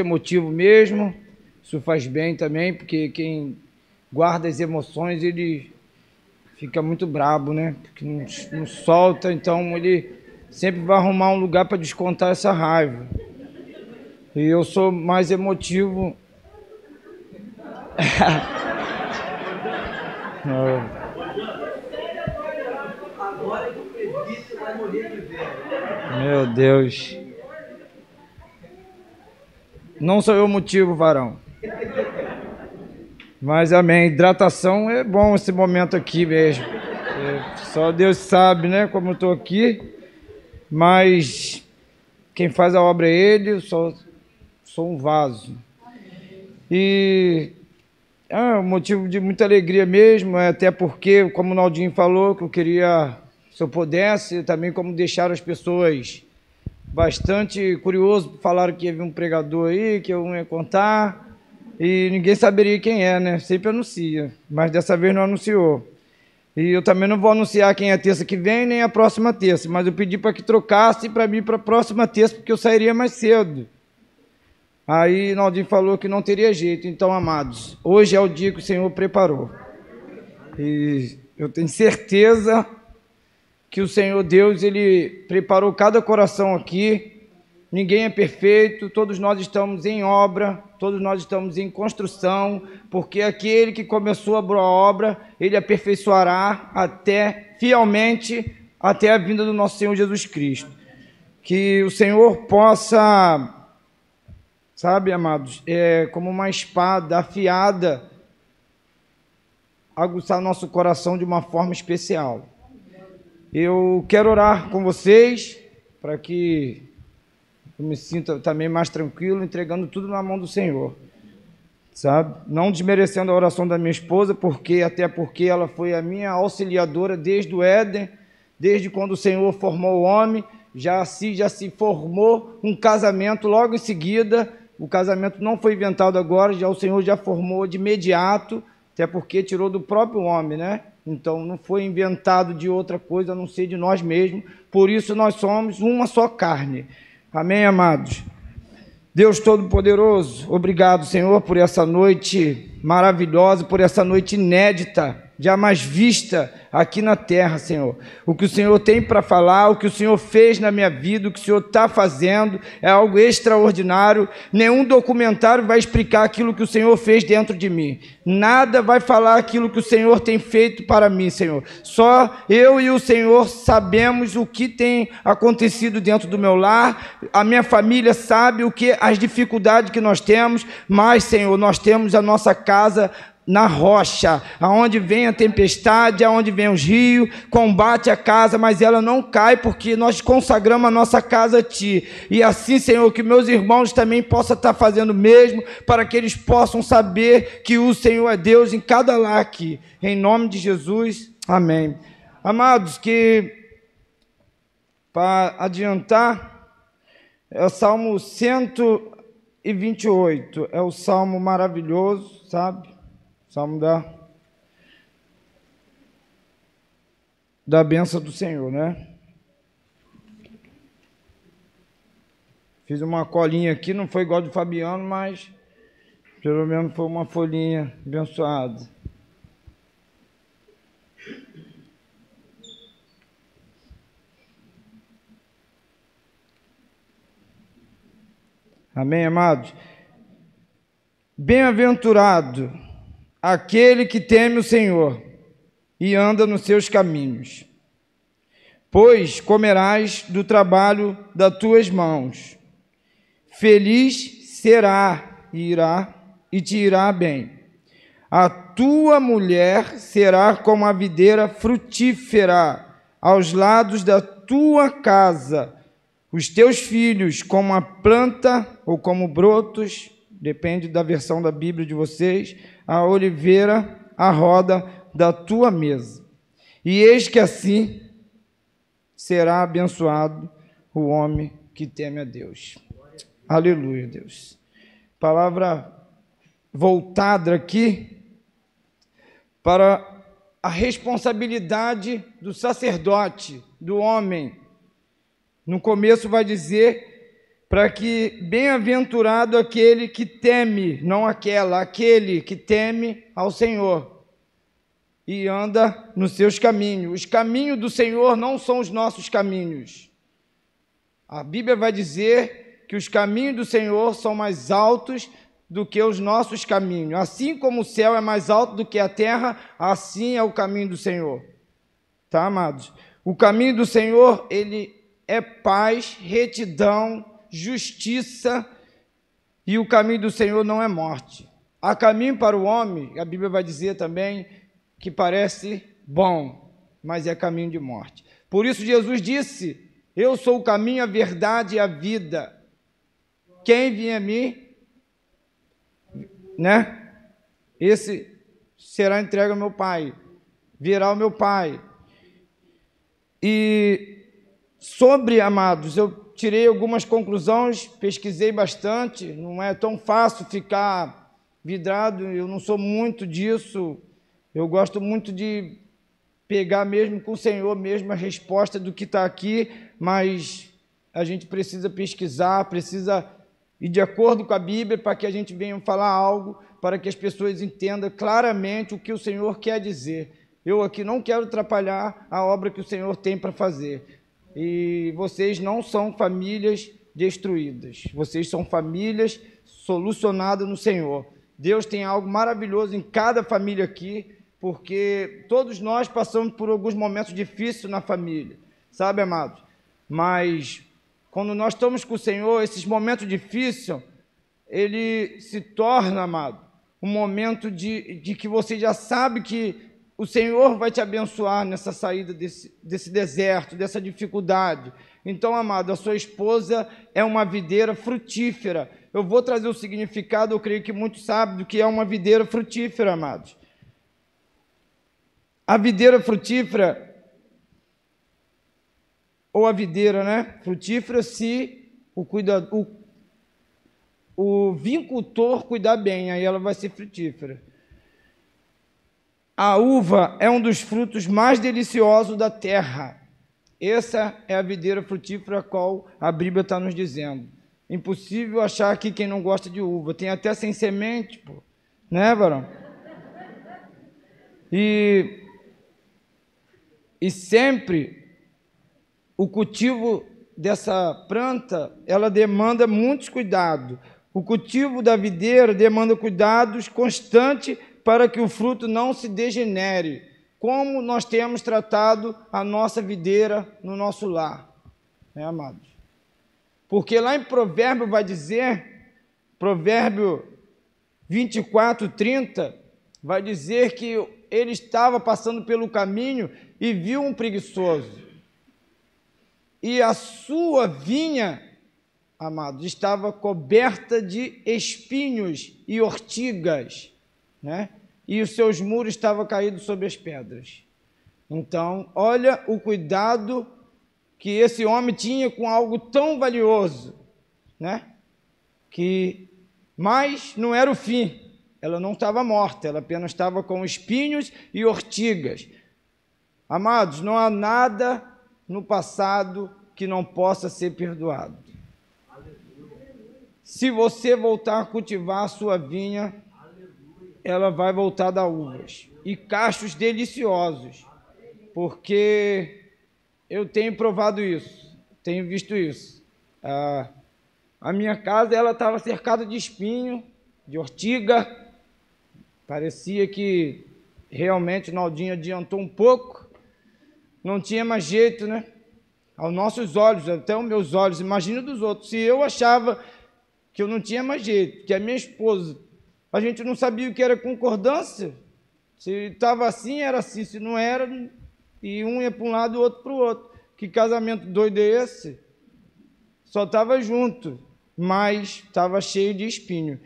emotivo mesmo. Isso faz bem também, porque quem guarda as emoções, ele fica muito brabo, né? Porque não, não solta, então ele sempre vai arrumar um lugar para descontar essa raiva. E eu sou mais emotivo. Agora que Não sou eu o motivo, varão. Mas amém. Hidratação é bom esse momento aqui mesmo. É, só Deus sabe, né, como eu estou aqui. Mas quem faz a obra é Ele, eu sou um vaso. E é um motivo de muita alegria mesmo, é até porque, como o Naldinho falou, que eu queria, se eu pudesse, também como deixar as pessoas bastante curioso, falaram que ia vir um pregador aí, que eu ia contar, e ninguém saberia quem é, né? Sempre anuncia, mas dessa vez não anunciou. E eu também não vou anunciar quem é terça que vem, nem a próxima terça, mas eu pedi para que trocasse para mim para a próxima terça, porque eu sairia mais cedo. Aí Naldinho falou que não teria jeito. Então, amados, hoje é o dia que o Senhor preparou. E eu tenho certeza que o Senhor Deus, Ele preparou cada coração aqui. Ninguém é perfeito, todos nós estamos em obra, todos nós estamos em construção, porque aquele que começou a boa obra, ele aperfeiçoará até fielmente até a vinda do nosso Senhor Jesus Cristo. Que o Senhor possa, sabe, amados, é como uma espada afiada, aguçar nosso coração de uma forma especial. Eu quero orar com vocês para que eu me sinta também mais tranquilo, entregando tudo na mão do Senhor. Sabe? Não desmerecendo a oração da minha esposa, porque até porque ela foi a minha auxiliadora desde o Éden, desde quando o Senhor formou o homem, já se já se formou um casamento logo em seguida. O casamento não foi inventado agora, já o Senhor já formou de imediato, até porque tirou do próprio homem, né? Então não foi inventado de outra coisa a não ser de nós mesmos. Por isso nós somos uma só carne. Amém, amados? Deus Todo-Poderoso, obrigado, Senhor, por essa noite maravilhosa, por essa noite inédita jamais vista aqui na terra, Senhor. O que o Senhor tem para falar, o que o Senhor fez na minha vida, o que o Senhor está fazendo, é algo extraordinário. Nenhum documentário vai explicar aquilo que o Senhor fez dentro de mim. Nada vai falar aquilo que o Senhor tem feito para mim, Senhor. Só eu e o Senhor sabemos o que tem acontecido dentro do meu lar. A minha família sabe o que as dificuldades que nós temos, mas, Senhor, nós temos a nossa casa na rocha, aonde vem a tempestade, aonde vem os rios, combate a casa, mas ela não cai, porque nós consagramos a nossa casa a Ti. E assim, Senhor, que meus irmãos também possam estar fazendo o mesmo, para que eles possam saber que o Senhor é Deus em cada lar aqui. Em nome de Jesus, amém. Amados, que para adiantar, é o Salmo 128, é o salmo maravilhoso, sabe? Salmo da, da benção do Senhor, né? Fiz uma colinha aqui, não foi igual do Fabiano, mas pelo menos foi uma folhinha abençoada. Amém, amados? Bem-aventurado aquele que teme o Senhor e anda nos seus caminhos. Pois comerás do trabalho das tuas mãos. Feliz será e irá e te irá bem. A tua mulher será como a videira frutífera aos lados da tua casa. Os teus filhos como a planta ou como brotos, depende da versão da Bíblia de vocês, a oliveira à roda da tua mesa. E eis que assim será abençoado o homem que teme a Deus. Aleluia, Deus. Palavra voltada aqui para a responsabilidade do sacerdote, do homem. No começo vai dizer para que bem-aventurado aquele que teme, não aquela, aquele que teme ao Senhor e anda nos seus caminhos. Os caminhos do Senhor não são os nossos caminhos. A Bíblia vai dizer que os caminhos do Senhor são mais altos do que os nossos caminhos. Assim como o céu é mais alto do que a terra, assim é o caminho do Senhor. Tá, amados? O caminho do Senhor, ele é paz, retidão, justiça, e o caminho do Senhor não é morte. Há caminho para o homem, a Bíblia vai dizer também, que parece bom, mas é caminho de morte. Por isso Jesus disse: Eu sou o caminho, a verdade e a vida. Quem vier a mim, né? Esse será entregue ao meu Pai, virá ao meu Pai. E sobre, amados, eu tirei algumas conclusões, pesquisei bastante, não é tão fácil ficar vidrado, eu não sou muito disso, eu gosto muito de pegar mesmo com o Senhor mesmo a resposta do que está aqui, mas a gente precisa pesquisar, precisa ir de acordo com a Bíblia para que a gente venha falar algo, para que as pessoas entendam claramente o que o Senhor quer dizer. Eu aqui não quero atrapalhar a obra que o Senhor tem para fazer. E vocês não são famílias destruídas, vocês são famílias solucionadas no Senhor. Deus tem algo maravilhoso em cada família aqui, porque todos nós passamos por alguns momentos difíceis na família, sabe, amados? Mas quando nós estamos com o Senhor, esses momentos difíceis, ele se torna, amado, um momento de, de que você já sabe que o Senhor vai te abençoar nessa saída desse, desse deserto, dessa dificuldade. Então, amado, a sua esposa é uma videira frutífera. Eu vou trazer o significado, eu creio que muitos sabem do que é uma videira frutífera, amados. A videira frutífera, ou a videira, né? Frutífera, se o, cuidador, o, o vincultor cuidar bem, aí ela vai ser frutífera. A uva é um dos frutos mais deliciosos da terra. Essa é a videira frutífera a qual a Bíblia está nos dizendo. Impossível achar aqui quem não gosta de uva. Tem até sem semente, pô. Né, varão? E, e sempre o cultivo dessa planta, ela demanda muitos cuidados. O cultivo da videira demanda cuidados constantes para que o fruto não se degenere, como nós temos tratado a nossa videira no nosso lar, né, amados? Porque lá em Provérbio vai dizer, Provérbio 24, 30, vai dizer que ele estava passando pelo caminho e viu um preguiçoso. E a sua vinha, amados, estava coberta de espinhos e ortigas, né? E os seus muros estavam caídos sobre as pedras. Então, olha o cuidado que esse homem tinha com algo tão valioso, né? Que mas não era o fim. Ela não estava morta, ela apenas estava com espinhos e ortigas. Amados, não há nada no passado que não possa ser perdoado. Se você voltar a cultivar a sua vinha, ela vai voltar a dar uvas e cachos deliciosos, porque eu tenho provado isso, tenho visto isso. Ah, a minha casa ela estava cercada de espinho, de ortiga, parecia que realmente Naldinho adiantou um pouco, não tinha mais jeito, né? Aos nossos olhos, até os meus olhos, imagina dos outros. Se eu achava que eu não tinha mais jeito, que a minha esposa a gente não sabia o que era concordância. Se estava assim, era assim. Se não era, e um ia para um lado e o outro para o outro. Que casamento doido é esse? Só estava junto, mas estava cheio de espinho.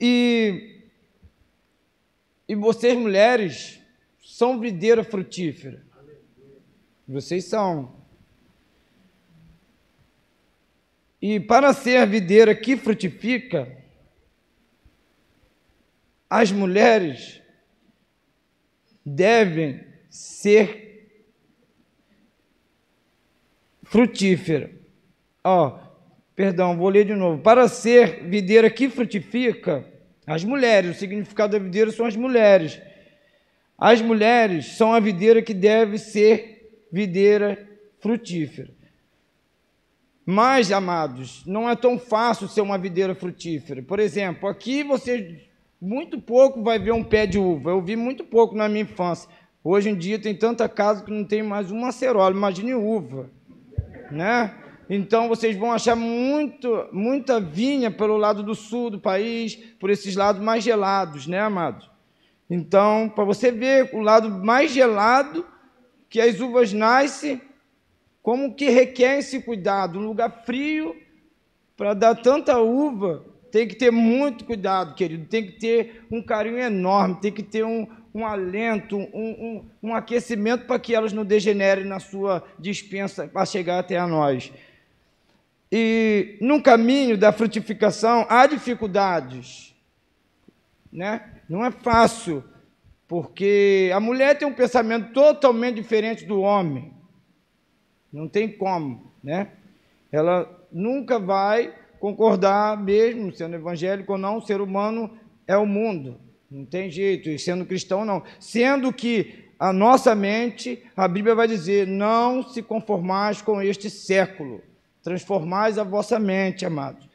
E, e vocês, mulheres, são videira frutífera. Vocês são. E para ser a videira que frutifica, as mulheres devem ser frutíferas. Ó, perdão, vou ler de novo. Para ser videira que frutifica, as mulheres, o significado da videira são as mulheres. As mulheres são a videira que deve ser videira frutífera. Mas, amados, não é tão fácil ser uma videira frutífera. Por exemplo, aqui você muito pouco vai ver um pé de uva. Eu vi muito pouco na minha infância. Hoje em dia tem tanta casa que não tem mais uma acerola, imagine uva, né? Então vocês vão achar muito, muita vinha pelo lado do sul do país, por esses lados mais gelados, né, amados? Então, para você ver o lado mais gelado que as uvas nascem, como que requer esse cuidado, um lugar frio para dar tanta uva, tem que ter muito cuidado, querido, tem que ter um carinho enorme, tem que ter um, um alento, um, um, um aquecimento para que elas não degenerem na sua dispensa para chegar até a nós. E no caminho da frutificação há dificuldades, né? Não é fácil, porque a mulher tem um pensamento totalmente diferente do homem. Não tem como, né? Ela nunca vai concordar, mesmo sendo evangélico ou não, ser humano é o mundo. Não tem jeito, e sendo cristão, não. Sendo que a nossa mente, a Bíblia vai dizer: não se conformais com este século, transformais a vossa mente, amados.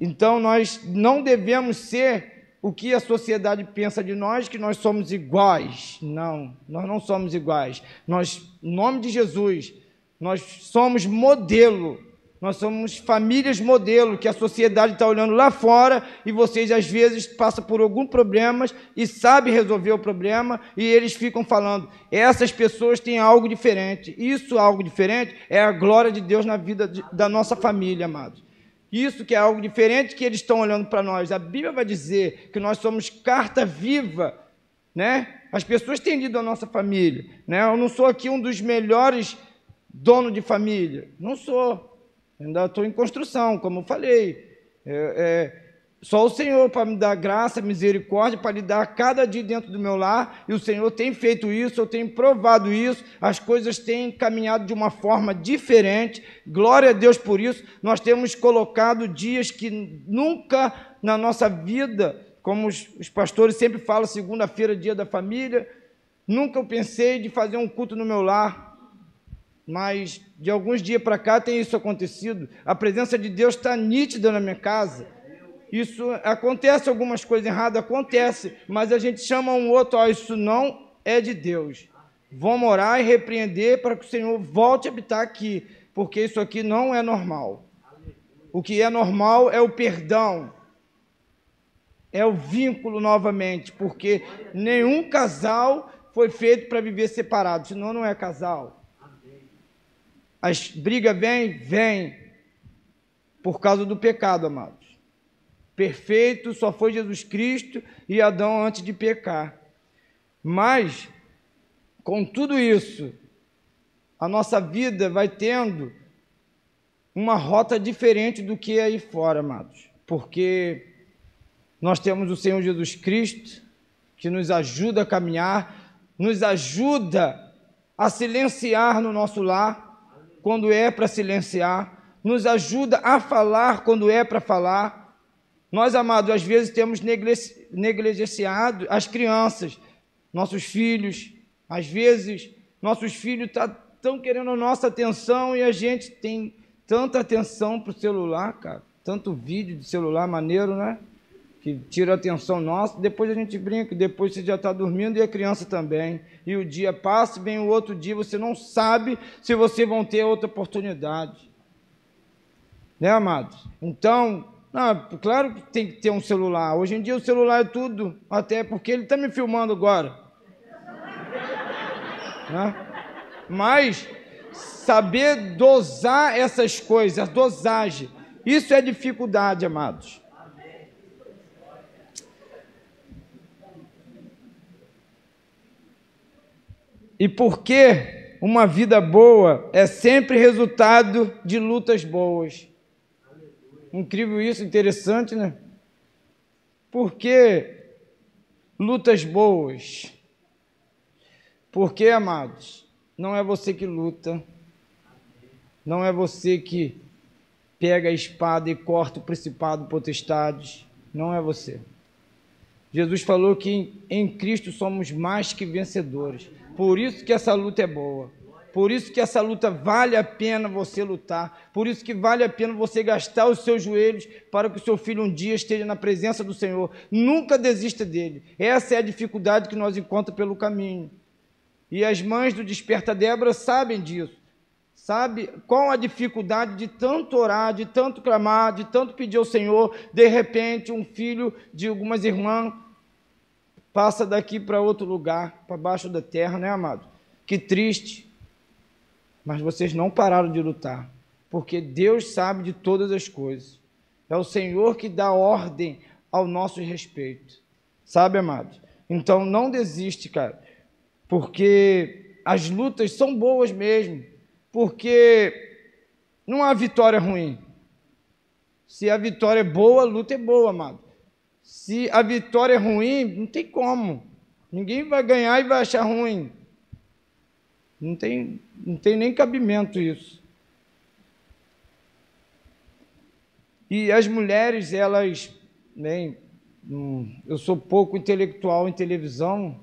Então nós não devemos ser o que a sociedade pensa de nós, que nós somos iguais. Não, nós não somos iguais. Nós, em nome de Jesus, nós somos modelo nós somos famílias modelo que a sociedade está olhando lá fora e vocês às vezes passam por algum problema e sabem resolver o problema e eles ficam falando, essas pessoas têm algo diferente. Isso algo diferente é a glória de Deus na vida de, da nossa família, amados. Isso que é algo diferente que eles estão olhando para nós. A Bíblia vai dizer que nós somos carta viva, né? As pessoas têm lido a nossa família, né? Eu não sou aqui um dos melhores donos de família, não sou. Ainda estou em construção, como eu falei. É, é, só o Senhor para me dar graça, misericórdia, para lidar cada dia dentro do meu lar, e o Senhor tem feito isso, eu tenho provado isso, as coisas têm caminhado de uma forma diferente, glória a Deus por isso. Nós temos colocado dias que nunca na nossa vida, como os, os pastores sempre falam, segunda-feira, dia da família, nunca eu pensei de fazer um culto no meu lar, mas de alguns dias para cá tem isso acontecido. A presença de Deus está nítida na minha casa. Isso acontece algumas coisas erradas, acontece, mas a gente chama um outro, isso não é de Deus. Vamos orar e repreender para que o Senhor volte a habitar aqui, porque isso aqui não é normal. O que é normal é o perdão, é o vínculo novamente, porque nenhum casal foi feito para viver separado, senão não é casal. As brigas vêm, vêm por causa do pecado, amados. Perfeito só foi Jesus Cristo e Adão antes de pecar. Mas, com tudo isso, a nossa vida vai tendo uma rota diferente do que é aí fora, amados. Porque nós temos o Senhor Jesus Cristo, que nos ajuda a caminhar, nos ajuda a silenciar no nosso lar, quando é para silenciar, nos ajuda a falar quando é para falar. Nós, amados, às vezes temos negligenciado as crianças, nossos filhos. Às vezes, nossos filhos estão tá, querendo a nossa atenção e a gente tem tanta atenção para o celular, cara. Tanto vídeo de celular maneiro, né? Que tira a atenção nossa, depois a gente brinca, depois você já está dormindo e a criança também. E o dia passa, vem o outro dia, você não sabe se você vão ter outra oportunidade. Né, amados? Então, não, claro que tem que ter um celular. Hoje em dia o celular é tudo, até porque ele está me filmando agora. né? Mas saber dosar essas coisas, dosagem, isso é dificuldade, amados. E porque uma vida boa é sempre resultado de lutas boas. Incrível isso, interessante, né? Por que lutas boas? Porque, amados, não é você que luta, não é você que pega a espada e corta o principado potestades. Não é você. Jesus falou que em Cristo somos mais que vencedores. Por isso que essa luta é boa. Por isso que essa luta vale a pena você lutar. Por isso que vale a pena você gastar os seus joelhos para que o seu filho um dia esteja na presença do Senhor. Nunca desista dele. Essa é a dificuldade que nós encontramos pelo caminho. E as mães do Desperta Débora sabem disso. Sabe qual a dificuldade de tanto orar, de tanto clamar, de tanto pedir ao Senhor, de repente um filho de algumas irmãs passa daqui para outro lugar, para baixo da terra, né, amado? Que triste. Mas vocês não pararam de lutar, porque Deus sabe de todas as coisas. É o Senhor que dá ordem ao nosso respeito. Sabe, amado? Então não desiste, cara, porque as lutas são boas mesmo, porque não há vitória ruim. Se a vitória é boa, a luta é boa, amado. Se a vitória é ruim, não tem como. Ninguém vai ganhar e vai achar ruim. Não tem, não tem nem cabimento isso. E as mulheres, elas, bem, eu sou pouco intelectual em televisão,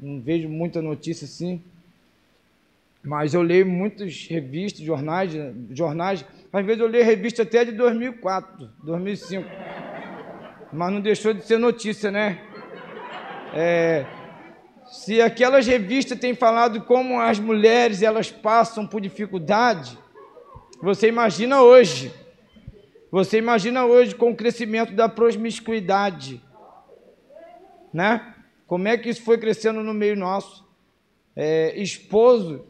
não vejo muita notícia assim, mas eu leio muitas revistas, jornais, jornais. Às vezes eu leio revista até de 2004, 2005 mas não deixou de ser notícia, né? É, se aquelas revistas têm falado como as mulheres elas passam por dificuldade, você imagina hoje. Você imagina hoje com o crescimento da promiscuidade, né? Como é que isso foi crescendo no meio nosso? É, esposo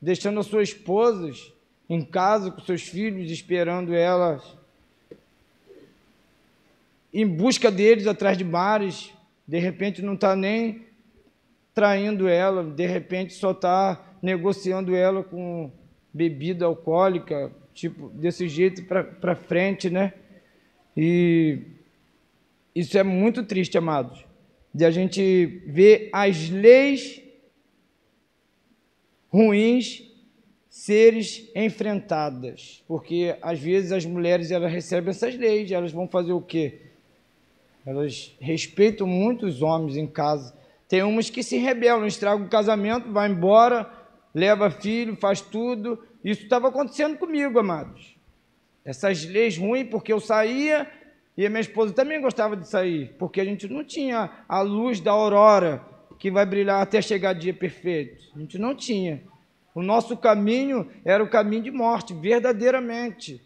deixando as suas esposas em casa com seus filhos, esperando elas em busca deles atrás de bares, de repente não está nem traindo ela, de repente só está negociando ela com bebida alcoólica, tipo, desse jeito para frente, né? E isso é muito triste, amados, de a gente ver as leis ruins seres enfrentadas, porque às vezes as mulheres elas recebem essas leis, elas vão fazer o quê? Elas respeitam muito os homens em casa. Tem umas que se rebelam, estragam o casamento, vai embora, leva filho, faz tudo. Isso estava acontecendo comigo, amados. Essas leis ruins, porque eu saía e a minha esposa também gostava de sair, porque a gente não tinha a luz da aurora que vai brilhar até chegar dia perfeito. A gente não tinha. O nosso caminho era o caminho de morte, verdadeiramente.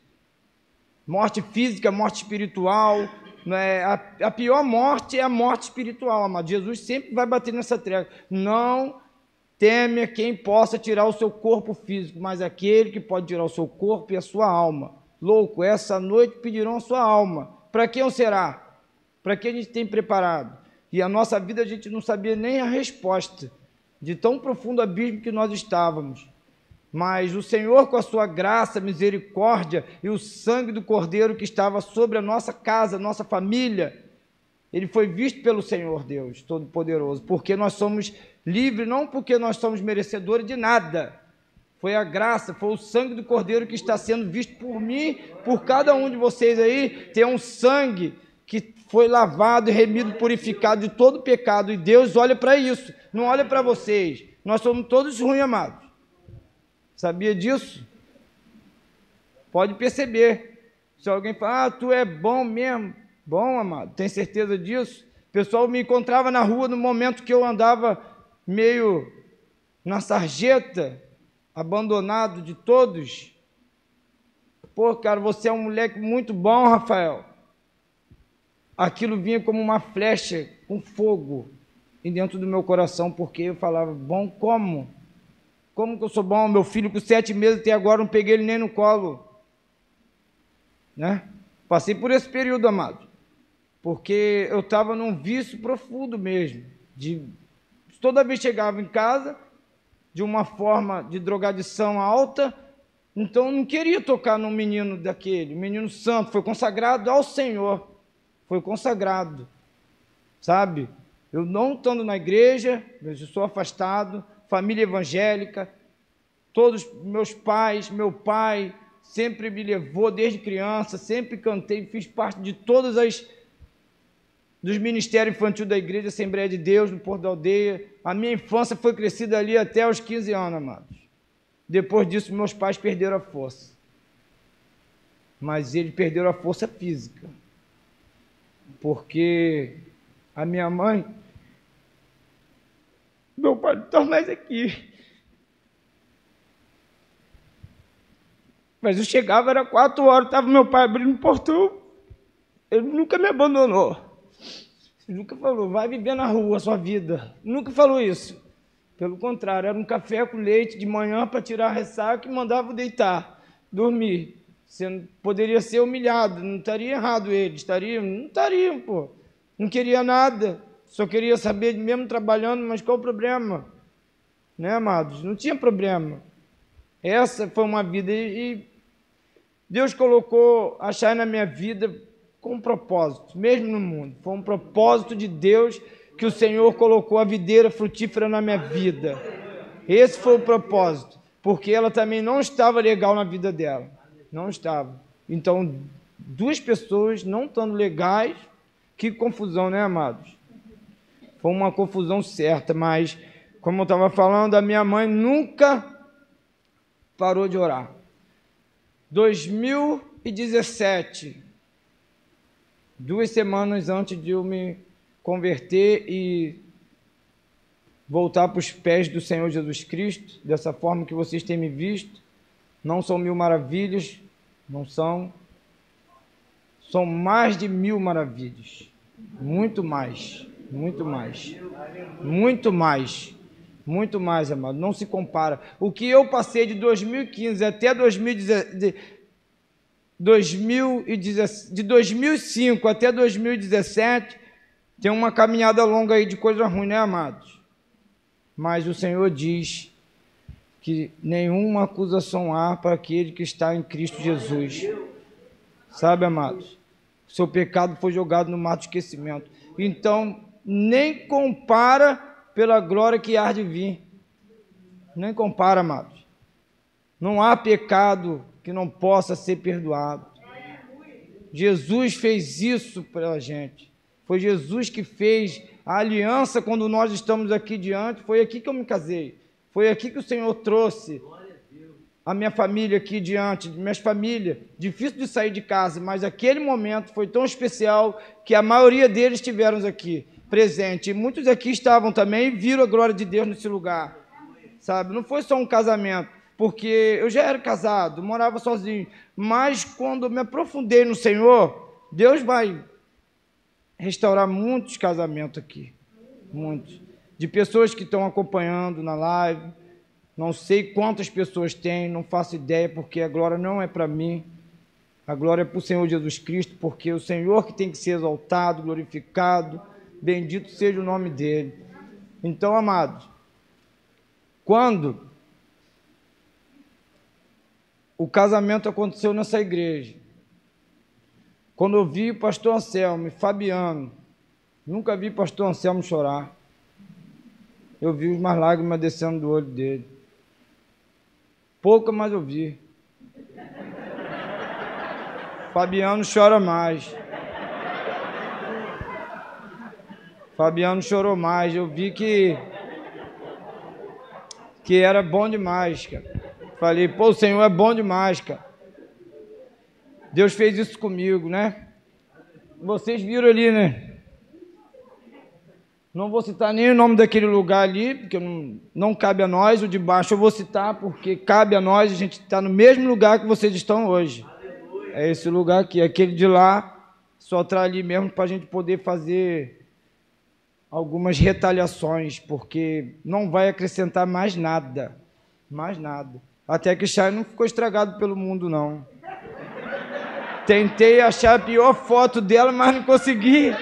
Morte física, morte espiritual, é, a, a pior morte é a morte espiritual, amado. Jesus sempre vai bater nessa treva. Não teme quem possa tirar o seu corpo físico, mas aquele que pode tirar o seu corpo e a sua alma. Louco, essa noite pedirão a sua alma. Para quem será? Para que a gente tem preparado? E a nossa vida a gente não sabia nem a resposta de tão profundo abismo que nós estávamos. Mas o Senhor, com a sua graça, misericórdia e o sangue do Cordeiro que estava sobre a nossa casa, nossa família, ele foi visto pelo Senhor Deus Todo-Poderoso, porque nós somos livres, não porque nós somos merecedores de nada. Foi a graça, foi o sangue do Cordeiro que está sendo visto por mim, por cada um de vocês aí. Tem um sangue que foi lavado, remido, purificado de todo pecado. E Deus olha para isso, não olha para vocês. Nós somos todos ruins, amados. Sabia disso? Pode perceber. Se alguém fala, ah, tu é bom mesmo. Bom, amado, tem certeza disso? O pessoal me encontrava na rua no momento que eu andava meio na sarjeta, abandonado de todos. Pô, cara, você é um moleque muito bom, Rafael. Aquilo vinha como uma flecha com fogo dentro do meu coração, porque eu falava, bom como? Como que eu sou bom? Meu filho com sete meses até agora não peguei ele nem no colo. Né? Passei por esse período, amado. Porque eu estava num vício profundo mesmo. De, toda vez chegava em casa, de uma forma de drogadição alta, então eu não queria tocar num menino daquele, menino santo, foi consagrado ao Senhor. Foi consagrado. Sabe? Eu não estando na igreja, eu sou afastado, família evangélica, todos meus pais, meu pai, sempre me levou desde criança, sempre cantei, fiz parte de todas as dos ministérios infantil da igreja Assembleia de Deus no Porto da Aldeia. A minha infância foi crescida ali até os 15 anos, amados. Depois disso, meus pais perderam a força. Mas eles perderam a força física. Porque a minha mãe, não está mais aqui. Mas eu chegava, era quatro horas, estava meu pai abrindo o portão. Ele nunca me abandonou. Ele nunca falou, vai viver na rua a sua vida. Nunca falou isso. Pelo contrário, era um café com leite de manhã para tirar a ressaca e mandava deitar, dormir. Você poderia ser humilhado, não estaria errado ele, estaria, não estaria, pô. Não queria nada, só queria saber, mesmo trabalhando, mas qual o problema? Né, amados? Não tinha problema. Essa foi uma vida e Deus colocou a Chay na minha vida com um propósito, mesmo no mundo. Foi um propósito de Deus que o Senhor colocou a videira frutífera na minha vida. Esse foi o propósito, porque ela também não estava legal na vida dela. Não estava. Então, duas pessoas não estando legais, que confusão, né, amados? Foi uma confusão certa, mas, como eu estava falando, a minha mãe nunca parou de orar. 2017, duas semanas antes de eu me converter e voltar para os pés do Senhor Jesus Cristo, dessa forma que vocês têm me visto. Não são mil maravilhas, não são. São mais de mil maravilhas. Muito mais, muito mais, muito mais. Muito mais, amado, não se compara. O que eu passei de 2015 até 2017, de 2005 até 2017, tem uma caminhada longa aí de coisa ruim, né, amados? Mas o Senhor diz que nenhuma acusação há para aquele que está em Cristo Jesus. Sabe, amados? Seu pecado foi jogado no mar do esquecimento. Então, nem compara pela glória que há de vir. Nem compara, amados. Não há pecado que não possa ser perdoado. Jesus fez isso pela gente. Foi Jesus que fez a aliança quando nós estamos aqui diante. Foi aqui que eu me casei. Foi aqui que o Senhor trouxe a minha família aqui diante, minhas famílias. Difícil de sair de casa, mas aquele momento foi tão especial que a maioria deles estiveram aqui presente. Muitos aqui estavam também e viram a glória de Deus nesse lugar. Sabe? Não foi só um casamento, porque eu já era casado, morava sozinho. Mas quando me aprofundei no Senhor, Deus vai restaurar muitos casamentos aqui. Muitos. De pessoas que estão acompanhando na live. Não sei quantas pessoas tem, não faço ideia, porque a glória não é para mim. A glória é para o Senhor Jesus Cristo, porque é o Senhor que tem que ser exaltado, glorificado bendito seja o nome dele. Então, amados, quando o casamento aconteceu nessa igreja, quando eu vi o pastor Anselmo e Fabiano, nunca vi o pastor Anselmo chorar. Eu vi umas lágrimas descendo do olho dele. Pouca, mas eu vi. Fabiano chora mais. Fabiano chorou mais. Eu vi que que era bom demais, cara. Falei, pô, o Senhor é bom demais, cara. Deus fez isso comigo, né? Vocês viram ali, né? Não vou citar nem o nome daquele lugar ali, porque não, não cabe a nós. O de baixo eu vou citar, porque cabe a nós. A gente está no mesmo lugar que vocês estão hoje. É esse lugar aqui. Aquele de lá, só está ali mesmo para a gente poder fazer algumas retaliações, porque não vai acrescentar mais nada. Mais nada. Até que Chay não ficou estragado pelo mundo, não. Tentei achar a pior foto dela, mas não consegui.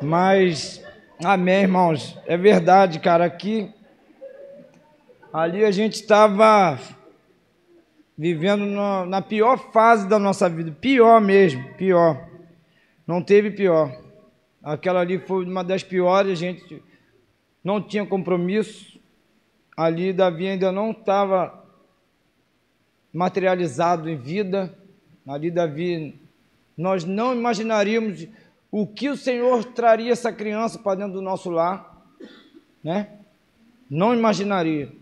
Mas Amém, irmãos. É verdade, cara. Aqui, ali a gente estava vivendo na, na pior fase da nossa vida, pior mesmo, pior. Não teve pior. Aquela ali foi uma das piores, a gente não tinha compromisso. Ali Davi ainda não estava materializado em vida. Ali Davi, nós não imaginaríamos o que o Senhor traria essa criança para dentro do nosso lar, né? Não imaginaria.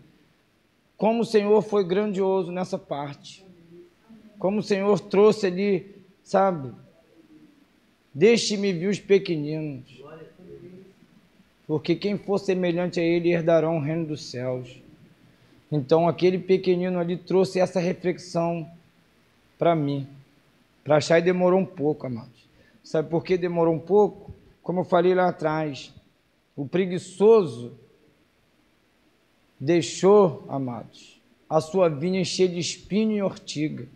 Como o Senhor foi grandioso nessa parte. Como o Senhor trouxe ali, sabe? Deixe-me ver os pequeninos. Porque quem for semelhante a ele herdarão o reino dos céus. Então aquele pequenino ali trouxe essa reflexão para mim. Para achar e demorou um pouco, amados. Sabe por que demorou um pouco? Como eu falei lá atrás, o preguiçoso deixou, amados, a sua vinha cheia de espinho e ortiga.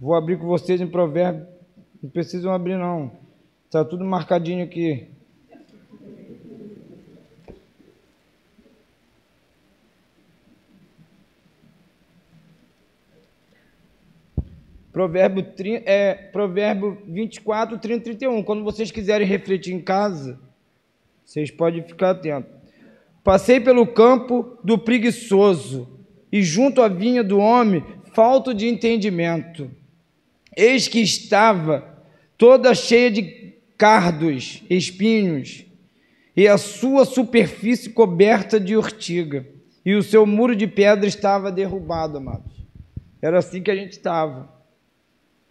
Vou abrir com vocês em Provérbio, não precisam abrir não, está tudo marcadinho aqui. Provérbio, é, provérbio 24, 30 e 31. Quando vocês quiserem refletir em casa, vocês podem ficar atentos. Passei pelo campo do preguiçoso, e junto à vinha do homem, falto de entendimento. Eis que estava toda cheia de cardos, espinhos, e a sua superfície coberta de urtiga, e o seu muro de pedra estava derrubado, amados. Era assim que a gente estava.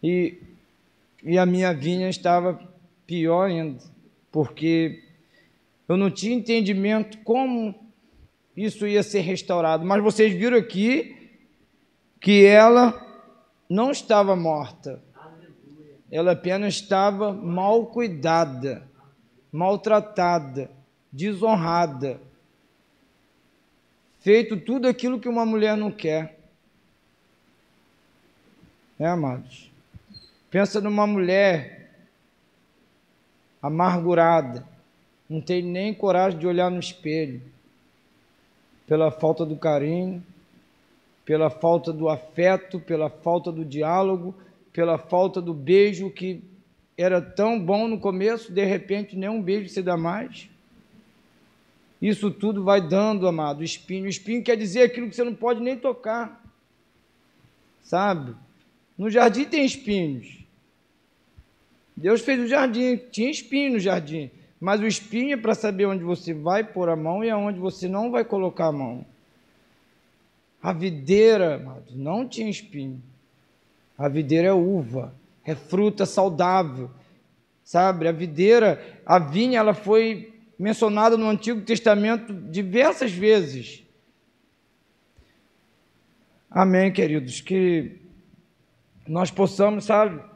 E, e a minha vinha estava pior ainda, porque eu não tinha entendimento como isso ia ser restaurado. Mas vocês viram aqui que ela não estava morta. Ela apenas estava mal cuidada, maltratada, desonrada. Feito tudo aquilo que uma mulher não quer. É, amados? Pensa numa mulher amargurada, não tem nem coragem de olhar no espelho, pela falta do carinho, pela falta do afeto, pela falta do diálogo, pela falta do beijo que era tão bom no começo, de repente nem um beijo se dá mais. Isso tudo vai dando, amado, espinho. Espinho quer dizer aquilo que você não pode nem tocar. Sabe? No jardim tem espinhos. Deus fez o jardim, tinha espinho no jardim. Mas o espinho é para saber onde você vai pôr a mão e aonde você não vai colocar a mão. A videira, não tinha espinho. A videira é uva, é fruta saudável. Sabe? A videira, a vinha, ela foi mencionada no Antigo Testamento diversas vezes. Amém, queridos, que nós possamos, sabe,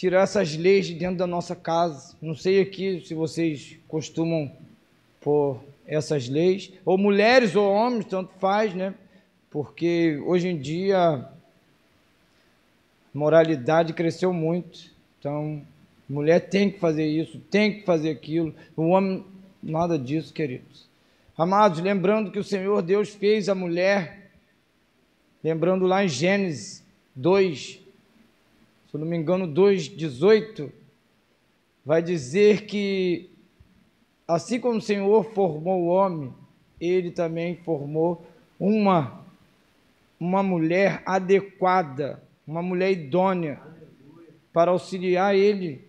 tirar essas leis de dentro da nossa casa. Não sei aqui se vocês costumam pôr essas leis, ou mulheres ou homens, tanto faz, né? Porque hoje em dia a moralidade cresceu muito. Então, mulher tem que fazer isso, tem que fazer aquilo. O homem, nada disso, queridos. Amados, lembrando que o Senhor Deus fez a mulher, lembrando lá em Gênesis 2, se eu não me engano, 2,18, vai dizer que assim como o Senhor formou o homem, ele também formou uma, uma mulher adequada, uma mulher idônea para auxiliar ele,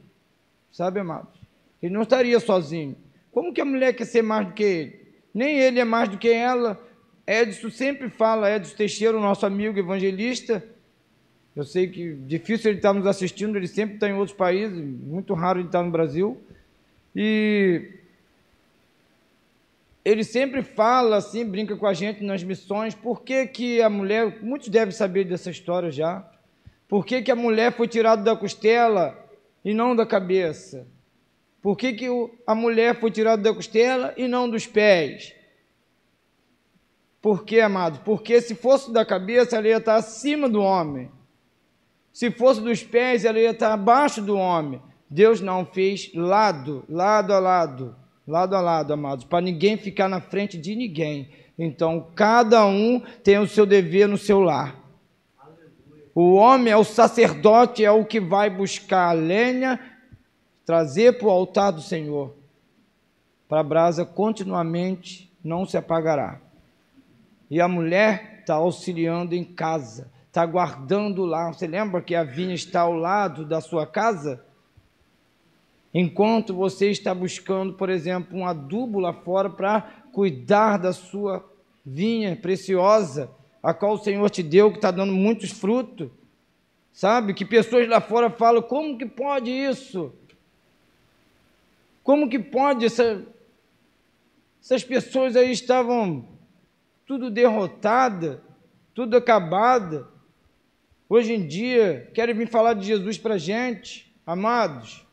sabe, amados? Ele não estaria sozinho. Como que a mulher quer ser mais do que ele? Nem ele é mais do que ela. Edson sempre fala, Edson Teixeira, o nosso amigo evangelista, eu sei que difícil ele estar nos assistindo, ele sempre está em outros países, muito raro ele estar no Brasil. E ele sempre fala assim, brinca com a gente nas missões, por que, que a mulher, muitos devem saber dessa história já, por que, que a mulher foi tirada da costela e não da cabeça? Por que, que a mulher foi tirada da costela e não dos pés? Por que, amado? Porque se fosse da cabeça, ela ia estar acima do homem. Se fosse dos pés, ela ia estar abaixo do homem. Deus não fez lado, lado a lado, lado a lado, amados, para ninguém ficar na frente de ninguém. Então, cada um tem o seu dever no seu lar. O homem é o sacerdote, é o que vai buscar a lenha, trazer para o altar do Senhor. Para a brasa continuamente não se apagará. E a mulher está auxiliando em casa, está guardando lá. Você lembra que a vinha está ao lado da sua casa? Enquanto você está buscando, por exemplo, um adubo lá fora para cuidar da sua vinha preciosa, a qual o Senhor te deu, que está dando muitos frutos. Sabe? Que pessoas lá fora falam: como que pode isso? Como que pode? Essa, essas pessoas aí estavam tudo derrotada, tudo acabada. Hoje em dia, querem vir falar de Jesus para a gente, amados.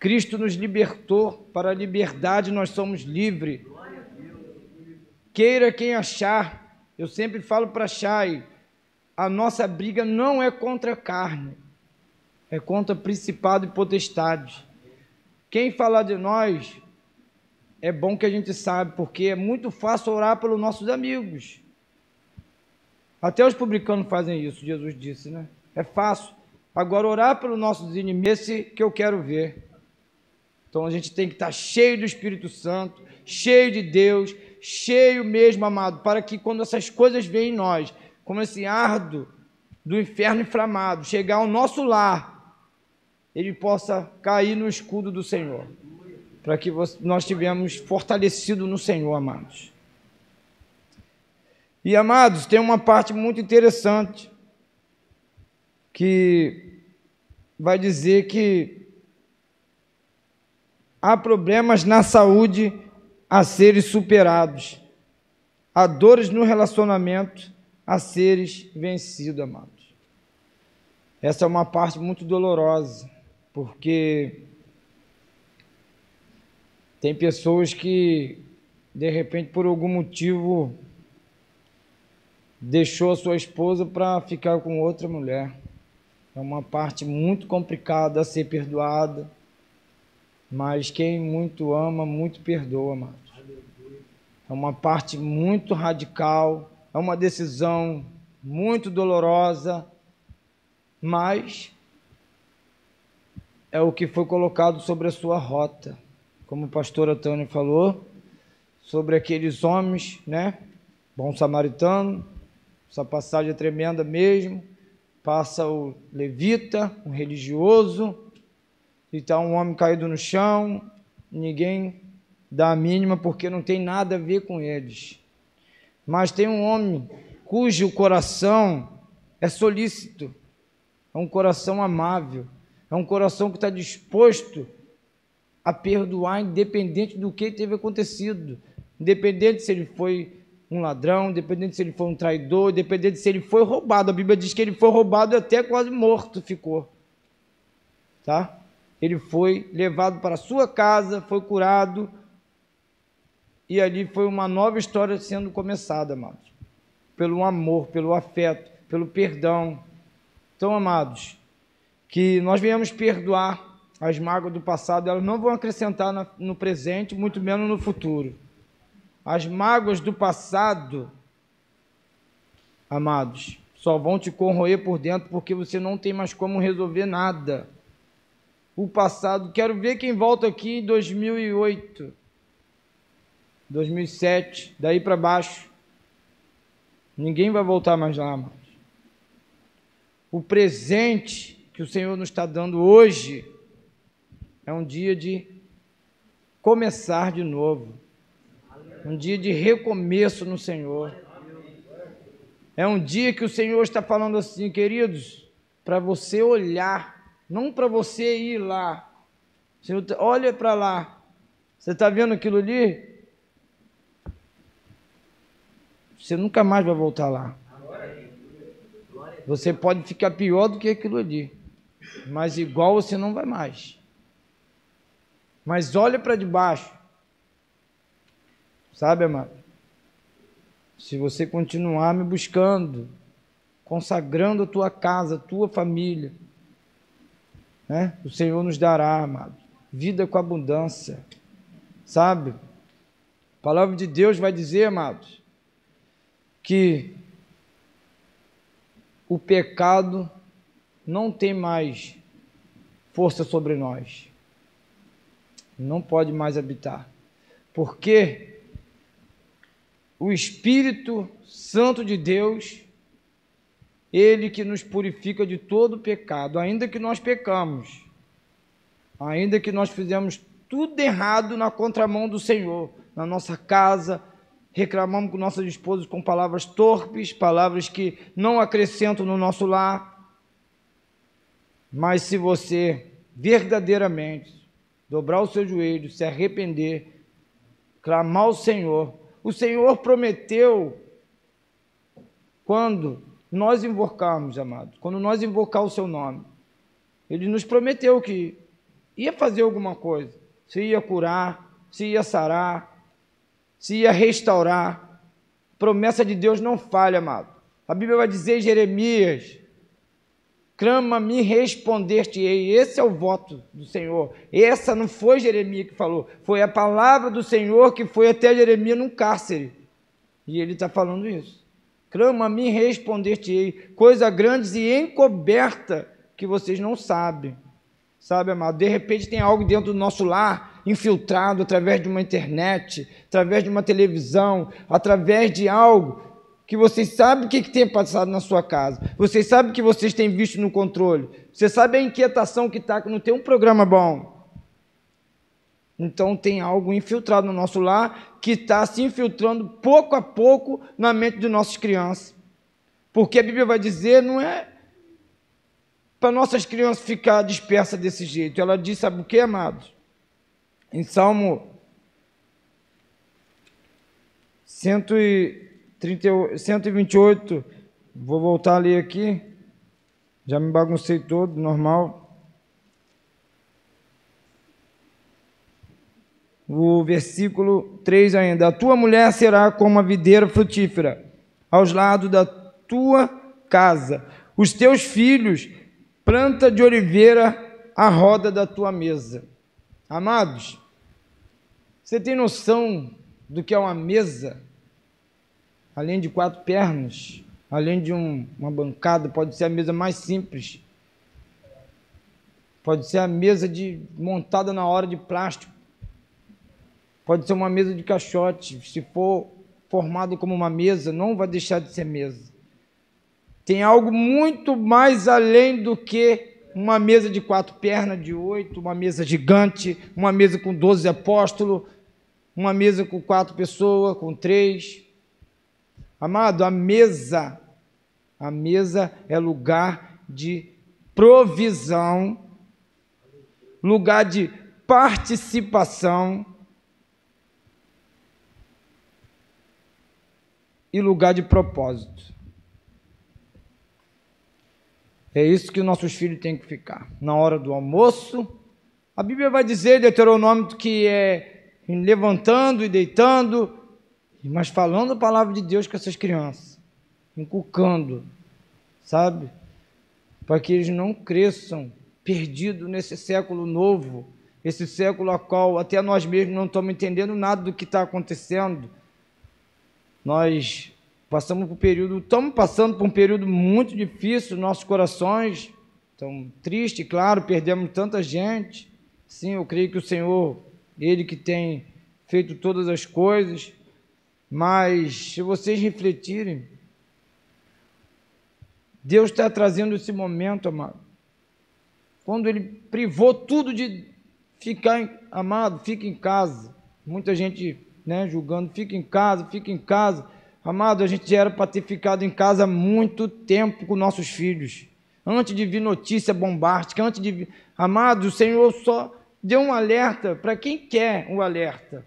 Cristo nos libertou, para a liberdade nós somos livres. Queira quem achar, eu sempre falo para Chay, a nossa briga não é contra a carne, é contra principado e potestade. Quem falar de nós, é bom que a gente sabe, porque é muito fácil orar pelos nossos amigos. Até os publicanos fazem isso, Jesus disse, né? É fácil. Agora, orar pelos nossos inimigos, esse que eu quero ver. Então, a gente tem que estar cheio do Espírito Santo, cheio de Deus, cheio mesmo, amado, para que quando essas coisas vêm em nós, como esse ardo do inferno inflamado, chegar ao nosso lar, ele possa cair no escudo do Senhor para que nós tivemos fortalecido no Senhor, amados. E amados, tem uma parte muito interessante que vai dizer que há problemas na saúde a serem superados, há dores no relacionamento a seres vencidos, amados. Essa é uma parte muito dolorosa, porque tem pessoas que, de repente, por algum motivo, deixou a sua esposa para ficar com outra mulher. É uma parte muito complicada a ser perdoada, mas quem muito ama, muito perdoa, amados. É uma parte muito radical, é uma decisão muito dolorosa, mas é o que foi colocado sobre a sua rota como o pastor Antônio falou, sobre aqueles homens, né? Bom samaritano, essa passagem é tremenda mesmo. Passa o levita, um religioso, e está um homem caído no chão, ninguém dá a mínima porque não tem nada a ver com eles. Mas tem um homem cujo coração é solícito, é um coração amável, é um coração que está disposto a perdoar, independente do que teve acontecido, independente se ele foi um ladrão, independente se ele foi um traidor, independente se ele foi roubado. A Bíblia diz que ele foi roubado e até quase morto ficou. Tá? Ele foi levado para a sua casa, foi curado, e ali foi uma nova história sendo começada, amados. Pelo amor, pelo afeto, pelo perdão. Então, amados, que nós venhamos perdoar as mágoas do passado, elas não vão acrescentar no presente, muito menos no futuro. As mágoas do passado, amados, só vão te corroer por dentro porque você não tem mais como resolver nada. O passado, quero ver quem volta aqui em 2008, 2007, daí para baixo. Ninguém vai voltar mais lá, amados. O presente que o Senhor nos está dando hoje é um dia de começar de novo. Um dia de recomeço no Senhor. É um dia que o Senhor está falando assim, queridos, para você olhar, não para você ir lá. Senhor, olha para lá. Você está vendo aquilo ali? Você nunca mais vai voltar lá. Você pode ficar pior do que aquilo ali, mas igual você não vai mais. Mas olha para debaixo. Sabe, amado? Se você continuar me buscando, consagrando a tua casa, a tua família, né? o Senhor nos dará, amado, vida com abundância. Sabe? A palavra de Deus vai dizer, amados, que o pecado não tem mais força sobre nós. Não pode mais habitar. Porque o Espírito Santo de Deus, ele que nos purifica de todo pecado, ainda que nós pecamos, ainda que nós fizemos tudo errado na contramão do Senhor, na nossa casa, reclamamos com nossas esposas com palavras torpes, palavras que não acrescentam no nosso lar. Mas se você verdadeiramente dobrar o seu joelho, se arrepender, clamar ao Senhor, o Senhor prometeu quando nós invocarmos, amados, quando nós invocar o seu nome, ele nos prometeu que ia fazer alguma coisa, se ia curar, se ia sarar, se ia restaurar. Promessa de Deus não falha, amado. A Bíblia vai dizer, Jeremias, clama-me, responder-te-ei. Esse é o voto do Senhor. Essa não foi Jeremias que falou, foi a palavra do Senhor que foi até Jeremias num cárcere. E ele está falando isso. Clama-me, responder-te-ei. Coisa grande e encoberta que vocês não sabem. Sabe, amado? De repente tem algo dentro do nosso lar infiltrado através de uma internet, através de uma televisão, através de algo que vocês sabem o que, que tem passado na sua casa, vocês sabem o que vocês têm visto no controle, você sabe a inquietação que está, que não tem um programa bom. Então tem algo infiltrado no nosso lar que está se infiltrando pouco a pouco na mente de nossas crianças. Porque a Bíblia vai dizer, não é para nossas crianças ficar dispersas desse jeito. Ela diz, sabe o que, amados? Em Salmo 128, vou voltar a ler aqui, já me baguncei todo, normal. O versículo 3 ainda: A tua mulher será como a videira frutífera, aos lados da tua casa. Os teus filhos, planta de oliveira, à roda da tua mesa. Amados, você tem noção do que é uma mesa? Além de quatro pernas, além de um, uma bancada, pode ser a mesa mais simples. Pode ser a mesa de montada na hora de plástico. Pode ser uma mesa de caixote. Se for formado como uma mesa, não vai deixar de ser mesa. Tem algo muito mais além do que uma mesa de quatro pernas, de oito, uma mesa gigante, uma mesa com doze apóstolos, uma mesa com quatro pessoas, com três. Amado, a mesa, a mesa é lugar de provisão, lugar de participação e lugar de propósito. É isso que nossos filhos têm que ficar. Na hora do almoço, a Bíblia vai dizer, Deuteronômio, que é levantando e deitando, mas falando a palavra de Deus com essas crianças, inculcando, sabe? Para que eles não cresçam perdidos nesse século novo, esse século a qual até nós mesmos não estamos entendendo nada do que está acontecendo. Nós Passamos por um período, estamos passando por um período muito difícil, nossos corações estão tristes, claro, perdemos tanta gente. Sim, eu creio que o Senhor, Ele que tem feito todas as coisas, mas se vocês refletirem, Deus está trazendo esse momento, amado, quando Ele privou tudo de ficar, amado, fica em casa. Muita gente né, julgando, fica em casa, fica em casa. Amado, a gente era para ter ficado em casa muito tempo com nossos filhos. Antes de vir notícia bombástica, antes de vir... Amado, o Senhor só deu um alerta para quem quer um alerta.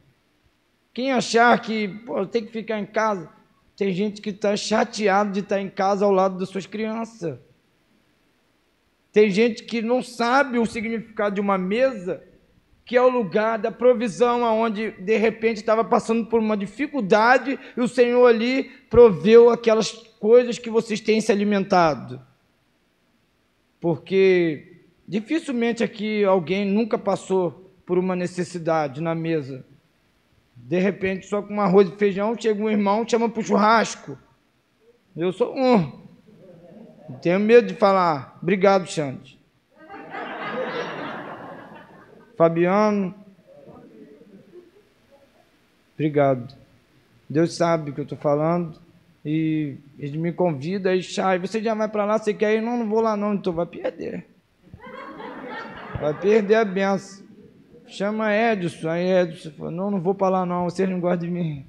Quem achar que pô, tem que ficar em casa, tem gente que está chateado de estar tá em casa ao lado das suas crianças. Tem gente que não sabe o significado de uma mesa que é o lugar da provisão, aonde de repente estava passando por uma dificuldade e o Senhor ali proveu aquelas coisas que vocês têm se alimentado. Porque dificilmente aqui alguém nunca passou por uma necessidade na mesa. De repente, só com arroz e feijão, chega um irmão, chama para o churrasco. Eu sou um. Tenho medo de falar. Obrigado, Xande. Fabiano. Obrigado. Deus sabe o que eu estou falando. E ele me convida e chai, você já vai para lá, você quer ir? Não, não vou lá não, então vai perder. Vai perder a benção. Chama Edson. Aí Edson falou, não, não vou para lá não, vocês não gostam de mim.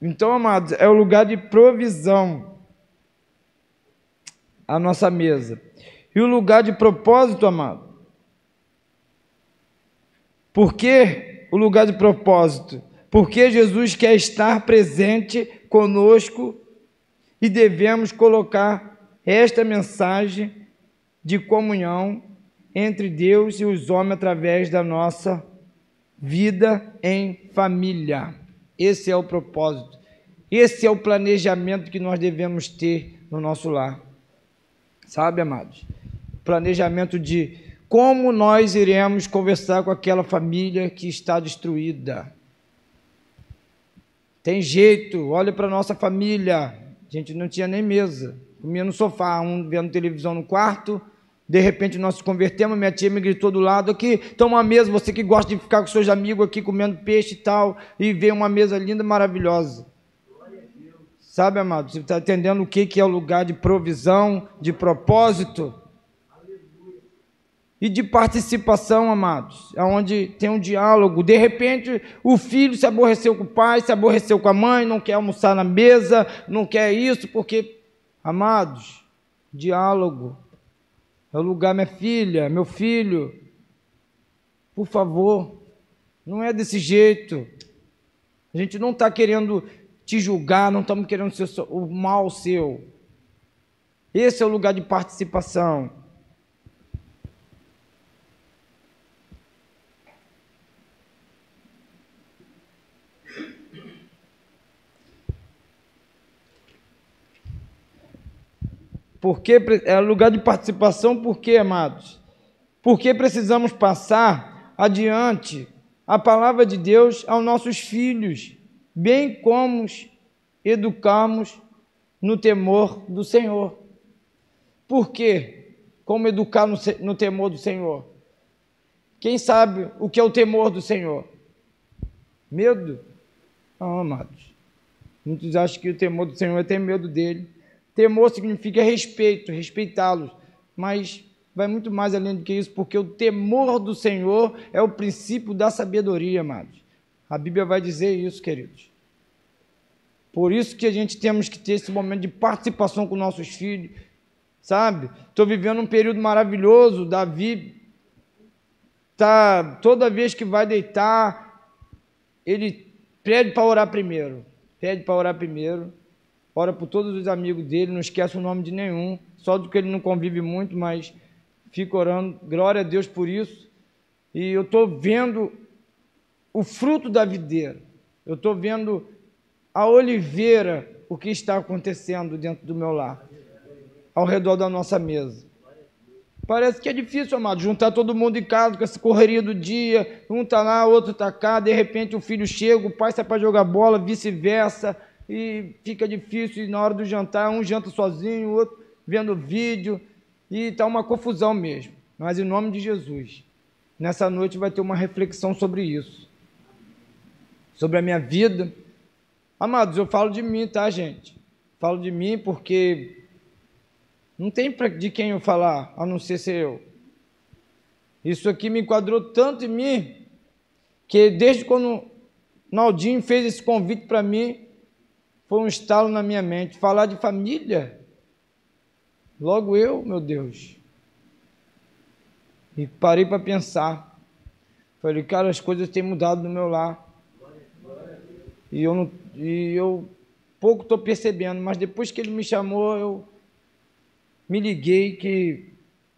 Então, amados, é o lugar de provisão. A nossa mesa. E o lugar de propósito, amado. Por que o lugar de propósito? Porque Jesus quer estar presente conosco e devemos colocar esta mensagem de comunhão entre Deus e os homens através da nossa vida em família. Esse é o propósito. Esse é o planejamento que nós devemos ter no nosso lar. Sabe, amados? Planejamento de como nós iremos conversar com aquela família que está destruída. Tem jeito, olha para nossa família. A gente não tinha nem mesa. Comia no sofá, um vendo televisão no quarto. De repente nós nos convertemos, minha tia me gritou do lado aqui, toma uma mesa, você que gosta de ficar com seus amigos aqui comendo peixe e tal, e vê uma mesa linda, maravilhosa. Sabe, amado, você está entendendo o que, que é o lugar de provisão, de propósito? E de participação, amados, é onde tem um diálogo. De repente, o filho se aborreceu com o pai, se aborreceu com a mãe, não quer almoçar na mesa, não quer isso, porque, amados, diálogo. É o lugar, minha filha, meu filho, por favor, não é desse jeito. A gente não está querendo te julgar, não estamos querendo o mal seu. Esse é o lugar de participação. Porque é lugar de participação, por quê, amados? Porque precisamos passar adiante a palavra de Deus aos nossos filhos bem como educarmos no temor do Senhor. Por quê? Como educar no, no temor do Senhor? Quem sabe o que é o temor do Senhor? Medo? Não, amados. Muitos acham que o temor do Senhor é ter medo dele. Temor significa respeito, respeitá-los. Mas vai muito mais além do que isso, porque o temor do Senhor é o princípio da sabedoria, amados. A Bíblia vai dizer isso, queridos. Por isso que a gente temos que ter esse momento de participação com nossos filhos, sabe? Estou vivendo um período maravilhoso. Davi tá toda vez que vai deitar, ele pede para orar primeiro, pede para orar primeiro, ora por todos os amigos dele, não esquece o nome de nenhum, só do que ele não convive muito, mas fica orando. Glória a Deus por isso. E eu estou vendo o fruto da videira. Eu estou vendo a oliveira o que está acontecendo dentro do meu lar, ao redor da nossa mesa. Parece que é difícil, amado, juntar todo mundo em casa com essa correria do dia, um está lá, outro está cá, de repente o filho chega, o pai sai para jogar bola, vice-versa, e fica difícil, e na hora do jantar, um janta sozinho, o outro vendo vídeo, e está uma confusão mesmo. Mas em nome de Jesus, nessa noite vai ter uma reflexão sobre isso sobre a minha vida. Amados, eu falo de mim, tá, gente? Falo de mim porque não tem de quem eu falar, a não ser ser eu. Isso aqui me enquadrou tanto em mim que desde quando Naldinho fez esse convite para mim, foi um estalo na minha mente. Falar de família, logo eu, meu Deus. E parei para pensar. Falei, cara, as coisas têm mudado no meu lar. E eu, não, e eu pouco estou percebendo, mas depois que ele me chamou, eu me liguei que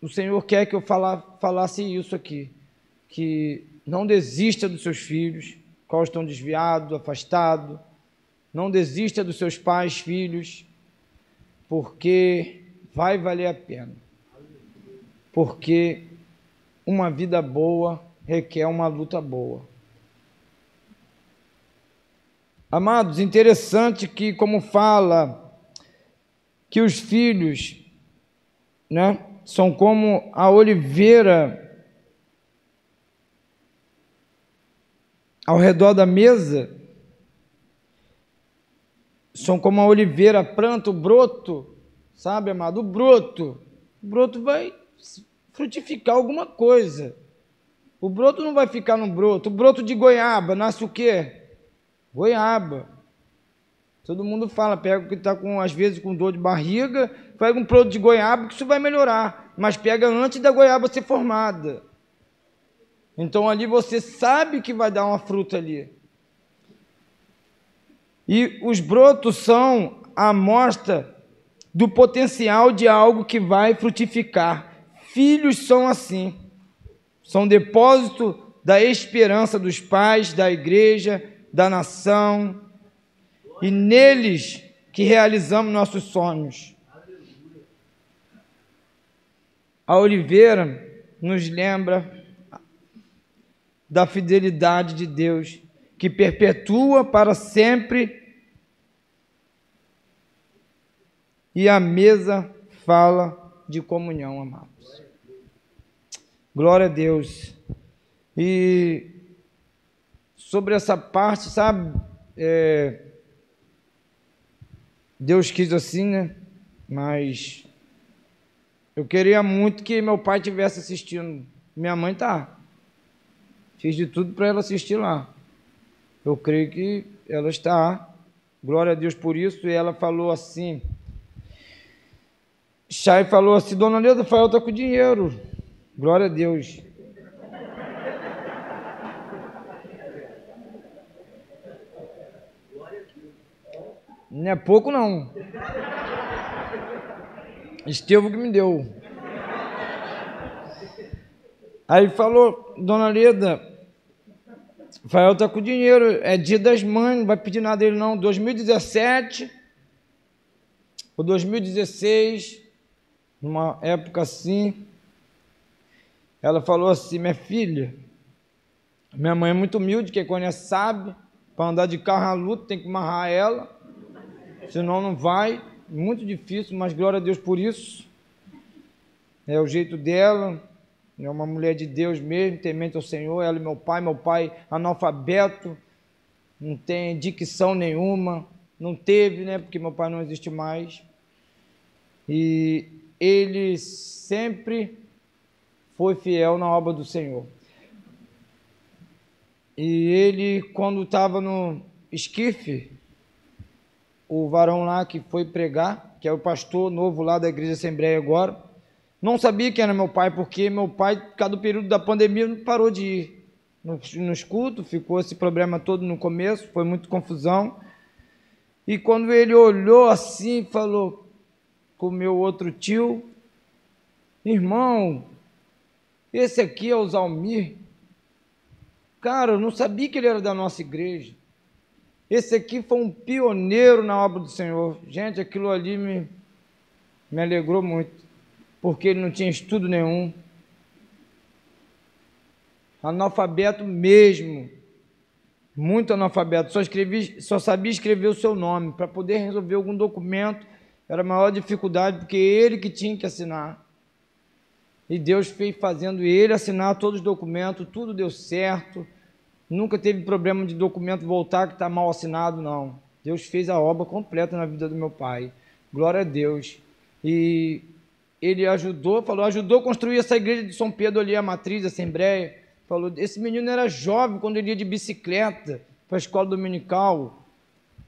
o Senhor quer que eu falar, falasse isso aqui, que não desista dos seus filhos, qual estão desviados, afastados, não desista dos seus pais, filhos, porque vai valer a pena. Porque uma vida boa requer uma luta boa. Amados, interessante que, como fala, que os filhos né, são como a oliveira ao redor da mesa, são como a oliveira planta o broto, sabe, amado? O broto. O broto vai frutificar alguma coisa. O broto não vai ficar no broto. O broto de goiaba nasce o quê? Goiaba. Todo mundo fala, pega o que está com, às vezes, com dor de barriga, pega um broto de goiaba que isso vai melhorar. Mas pega antes da goiaba ser formada. Então ali você sabe que vai dar uma fruta ali. E os brotos são a amostra do potencial de algo que vai frutificar. Filhos são assim. São depósito da esperança dos pais, da igreja, da nação. E neles que realizamos nossos sonhos. A oliveira nos lembra da fidelidade de Deus, que perpetua para sempre. E a mesa fala de comunhão, amados. Glória a Deus. E sobre essa parte, sabe, é, Deus quis assim, né? Mas eu queria muito que meu pai tivesse assistindo. Minha mãe tá. Fiz de tudo para ela assistir lá. Eu creio que ela está. Glória a Deus por isso. E ela falou assim. Chay falou assim: Dona Leda, Rafael está com dinheiro. Glória a Deus. Não é pouco, não. Estevão que me deu. Aí falou, dona Leda, Rafael está com dinheiro, é dia das mães, não vai pedir nada dele não. 2017 ou 2016, numa época assim, ela falou assim, minha filha, minha mãe é muito humilde, quem conhece sabe, para andar de carro à luta tem que amarrar ela, senão não vai, muito difícil, mas glória a Deus por isso. É o jeito dela, é uma mulher de Deus mesmo, temente ao Senhor. Ela e meu pai, meu pai analfabeto, não tem dicção nenhuma, não teve, né? Porque meu pai não existe mais. E ele sempre foi fiel na obra do Senhor. E ele, quando estava no esquife, o varão lá que foi pregar, que é o pastor novo lá da Igreja Assembleia agora, não sabia quem era meu pai, porque meu pai, por causa do período da pandemia, não parou de ir no, no cultos, ficou esse problema todo no começo, foi muita confusão. E quando ele olhou assim, falou com meu outro tio, irmão, esse aqui é o Zalmir. Cara, eu não sabia que ele era da nossa igreja. Esse aqui foi um pioneiro na obra do Senhor. Gente, aquilo ali me, me alegrou muito porque ele não tinha estudo nenhum. Analfabeto mesmo, muito analfabeto, só, escrevi, só sabia escrever o seu nome. Para poder resolver algum documento, era a maior dificuldade, porque ele que tinha que assinar. E Deus fez fazendo ele assinar todos os documentos, tudo deu certo. Nunca teve problema de documento voltar que está mal assinado, não. Deus fez a obra completa na vida do meu pai. Glória a Deus. E ele ajudou, falou, ajudou a construir essa igreja de São Pedro ali, a matriz, a Assembleia. Falou, esse menino era jovem quando ele ia de bicicleta para a escola dominical.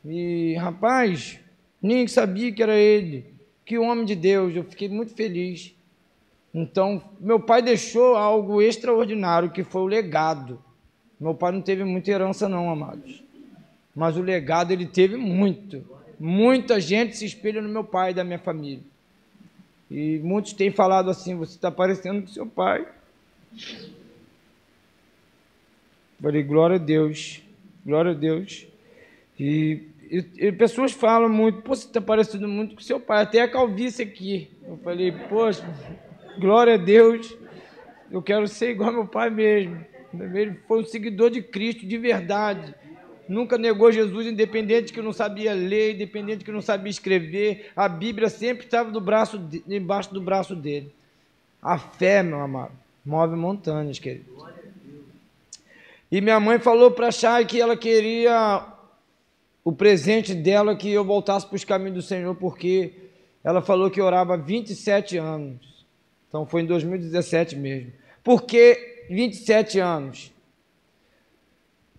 E, rapaz, ninguém sabia que era ele. Que homem de Deus, eu fiquei muito feliz. Então, meu pai deixou algo extraordinário, que foi o legado. Meu pai não teve muita herança, não, amados. Mas o legado ele teve muito. Muita gente se espelha no meu pai e da minha família. E muitos têm falado assim: você está parecendo com seu pai. Falei, glória a Deus, glória a Deus. E, e, e pessoas falam muito, pô, você está parecendo muito com seu pai, até a calvície aqui. Eu falei, poxa, glória a Deus, eu quero ser igual meu pai mesmo. Ele foi um seguidor de Cristo de verdade. Nunca negou Jesus, independente que não sabia ler, independente que não sabia escrever. A Bíblia sempre estava do braço, debaixo do braço dele. A fé, meu amado, move montanhas, querido. E minha mãe falou para Chay que ela queria o presente dela que eu voltasse para os caminhos do Senhor, porque ela falou que orava 27 anos. Então foi em 2017 mesmo. Por que 27 anos?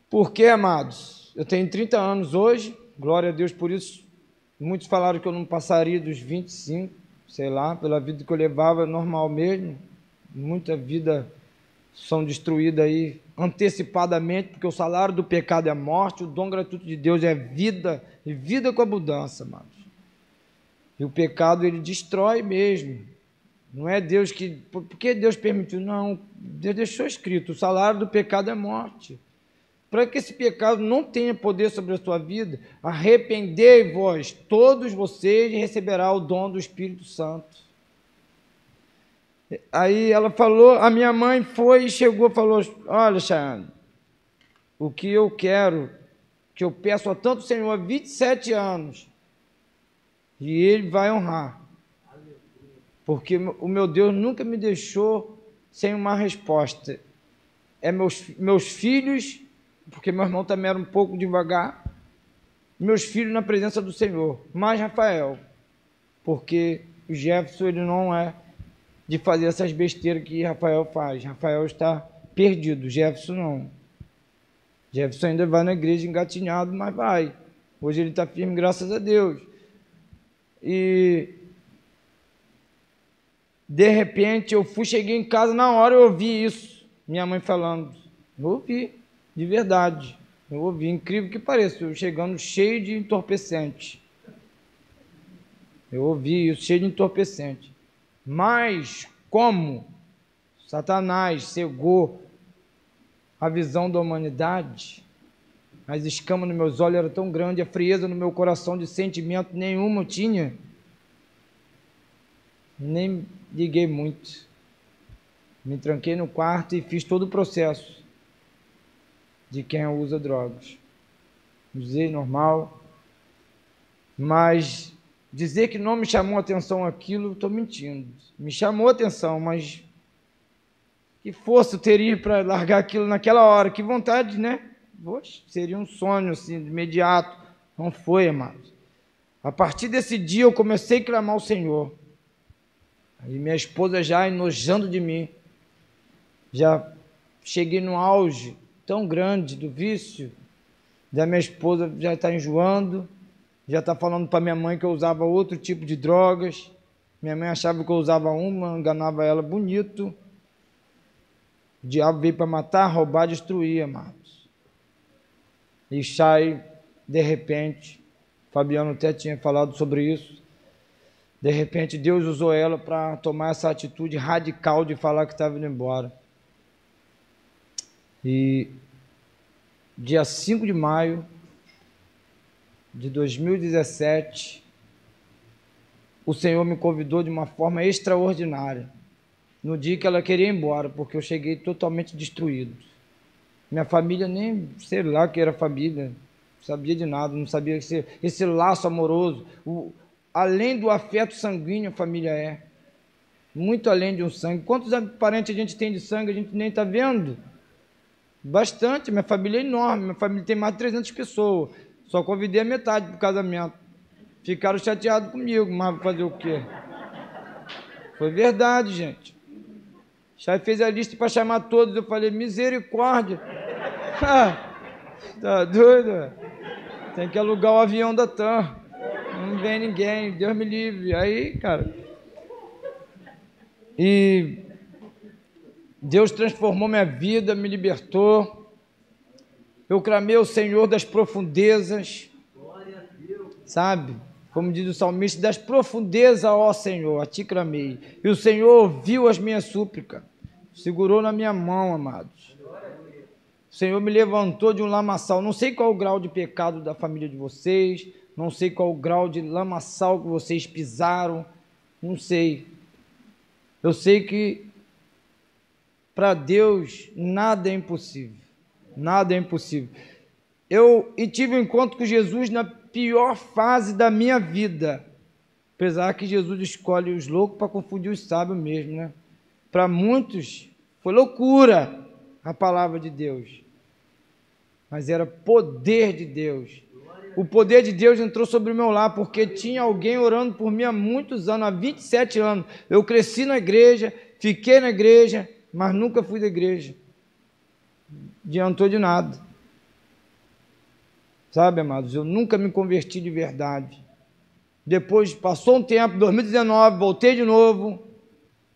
Porque, amados, eu tenho 30 anos hoje, glória a Deus por isso. Muitos falaram que eu não passaria dos 25, sei lá, pela vida que eu levava normal mesmo. Muita vida são destruídas aí antecipadamente, porque o salário do pecado é morte, o dom gratuito de Deus é vida, e vida com abundância, amados. E o pecado ele destrói mesmo. Não é Deus que. Por que Deus permitiu? Não, Deus deixou escrito: o salário do pecado é morte. Para que esse pecado não tenha poder sobre a sua vida, arrependei-vos, todos vocês, e receberá o dom do Espírito Santo. Aí ela falou, a minha mãe foi e chegou e falou: Olha, Chayane, o que eu quero, que eu peço a tanto Senhor há 27 anos, e Ele vai honrar. Porque o meu Deus nunca me deixou sem uma resposta. É meus, meus filhos, porque meu irmão também era um pouco devagar, meus filhos na presença do Senhor, mais Rafael, porque o Jefferson ele não é de fazer essas besteiras que Rafael faz. Rafael está perdido, Jefferson não. Jefferson ainda vai na igreja engatinhado, mas vai. Hoje ele está firme, graças a Deus. E de repente eu fui, cheguei em casa, na hora eu ouvi isso. Minha mãe falando. Eu ouvi, de verdade. Eu ouvi, incrível que pareça, eu chegando cheio de entorpecente. Eu ouvi isso, cheio de entorpecente. Mas como Satanás cegou a visão da humanidade, as escamas nos meus olhos eram tão grandes, a frieza no meu coração de sentimento nenhum eu tinha, nem liguei muito. Me tranquei no quarto e fiz todo o processo de quem usa drogas. Usei normal, mas Dizer que não me chamou atenção aquilo, estou mentindo. Me chamou atenção, mas que força eu teria para largar aquilo naquela hora? Que vontade, né? Poxa, seria um sonho assim, imediato. Não foi, amados. A partir desse dia eu comecei a clamar ao Senhor. Aí minha esposa já enojando de mim. Já cheguei no auge tão grande do vício. Da minha esposa já está enjoando já está falando para minha mãe que eu usava outro tipo de drogas. Minha mãe achava que eu usava uma, enganava ela bonito. O diabo veio para matar, roubar, destruir, amados. E sai, de repente, Fabiano até tinha falado sobre isso. De repente, Deus usou ela para tomar essa atitude radical de falar que estava indo embora. E dia 5 de maio de 2017, o Senhor me convidou de uma forma extraordinária. No dia que ela queria ir embora, porque eu cheguei totalmente destruído. Minha família nem, sei lá que era família, sabia de nada, não sabia esse, esse laço amoroso. O, além do afeto sanguíneo, a família é. Muito além de um sangue. Quantos parentes a gente tem de sangue, a gente nem está vendo? Bastante. Minha família é enorme, minha família tem mais de 300 pessoas. Só convidei a metade para o casamento. Ficaram chateados comigo, mas fazer o quê? Foi verdade, gente. Chay fez a lista para chamar todos. Eu falei, misericórdia. tá doido? Tem que alugar o avião da TAM. Não vem ninguém, Deus me livre. Aí, cara. E Deus transformou minha vida, me libertou. Eu clamei ao Senhor das profundezas. Sabe? Como diz o salmista, das profundezas, ó Senhor, a ti clamei. E o Senhor ouviu as minhas súplicas, segurou na minha mão, amados. O Senhor me levantou de um lamaçal. Não sei qual o grau de pecado da família de vocês, não sei qual o grau de lamaçal que vocês pisaram, não sei. Eu sei que para Deus nada é impossível. Nada é impossível. eu tive um encontro com Jesus na pior fase da minha vida. Apesar que Jesus escolhe os loucos para confundir os sábios mesmo, né? Para muitos foi loucura a palavra de Deus. Mas era poder de Deus. O poder de Deus entrou sobre o meu lar, porque tinha alguém orando por mim há muitos anos, há 27 anos. Eu cresci na igreja, fiquei na igreja, mas nunca fui da igreja. Adiantou de nada. Sabe, amados, eu nunca me converti de verdade. Depois passou um tempo, 2019, voltei de novo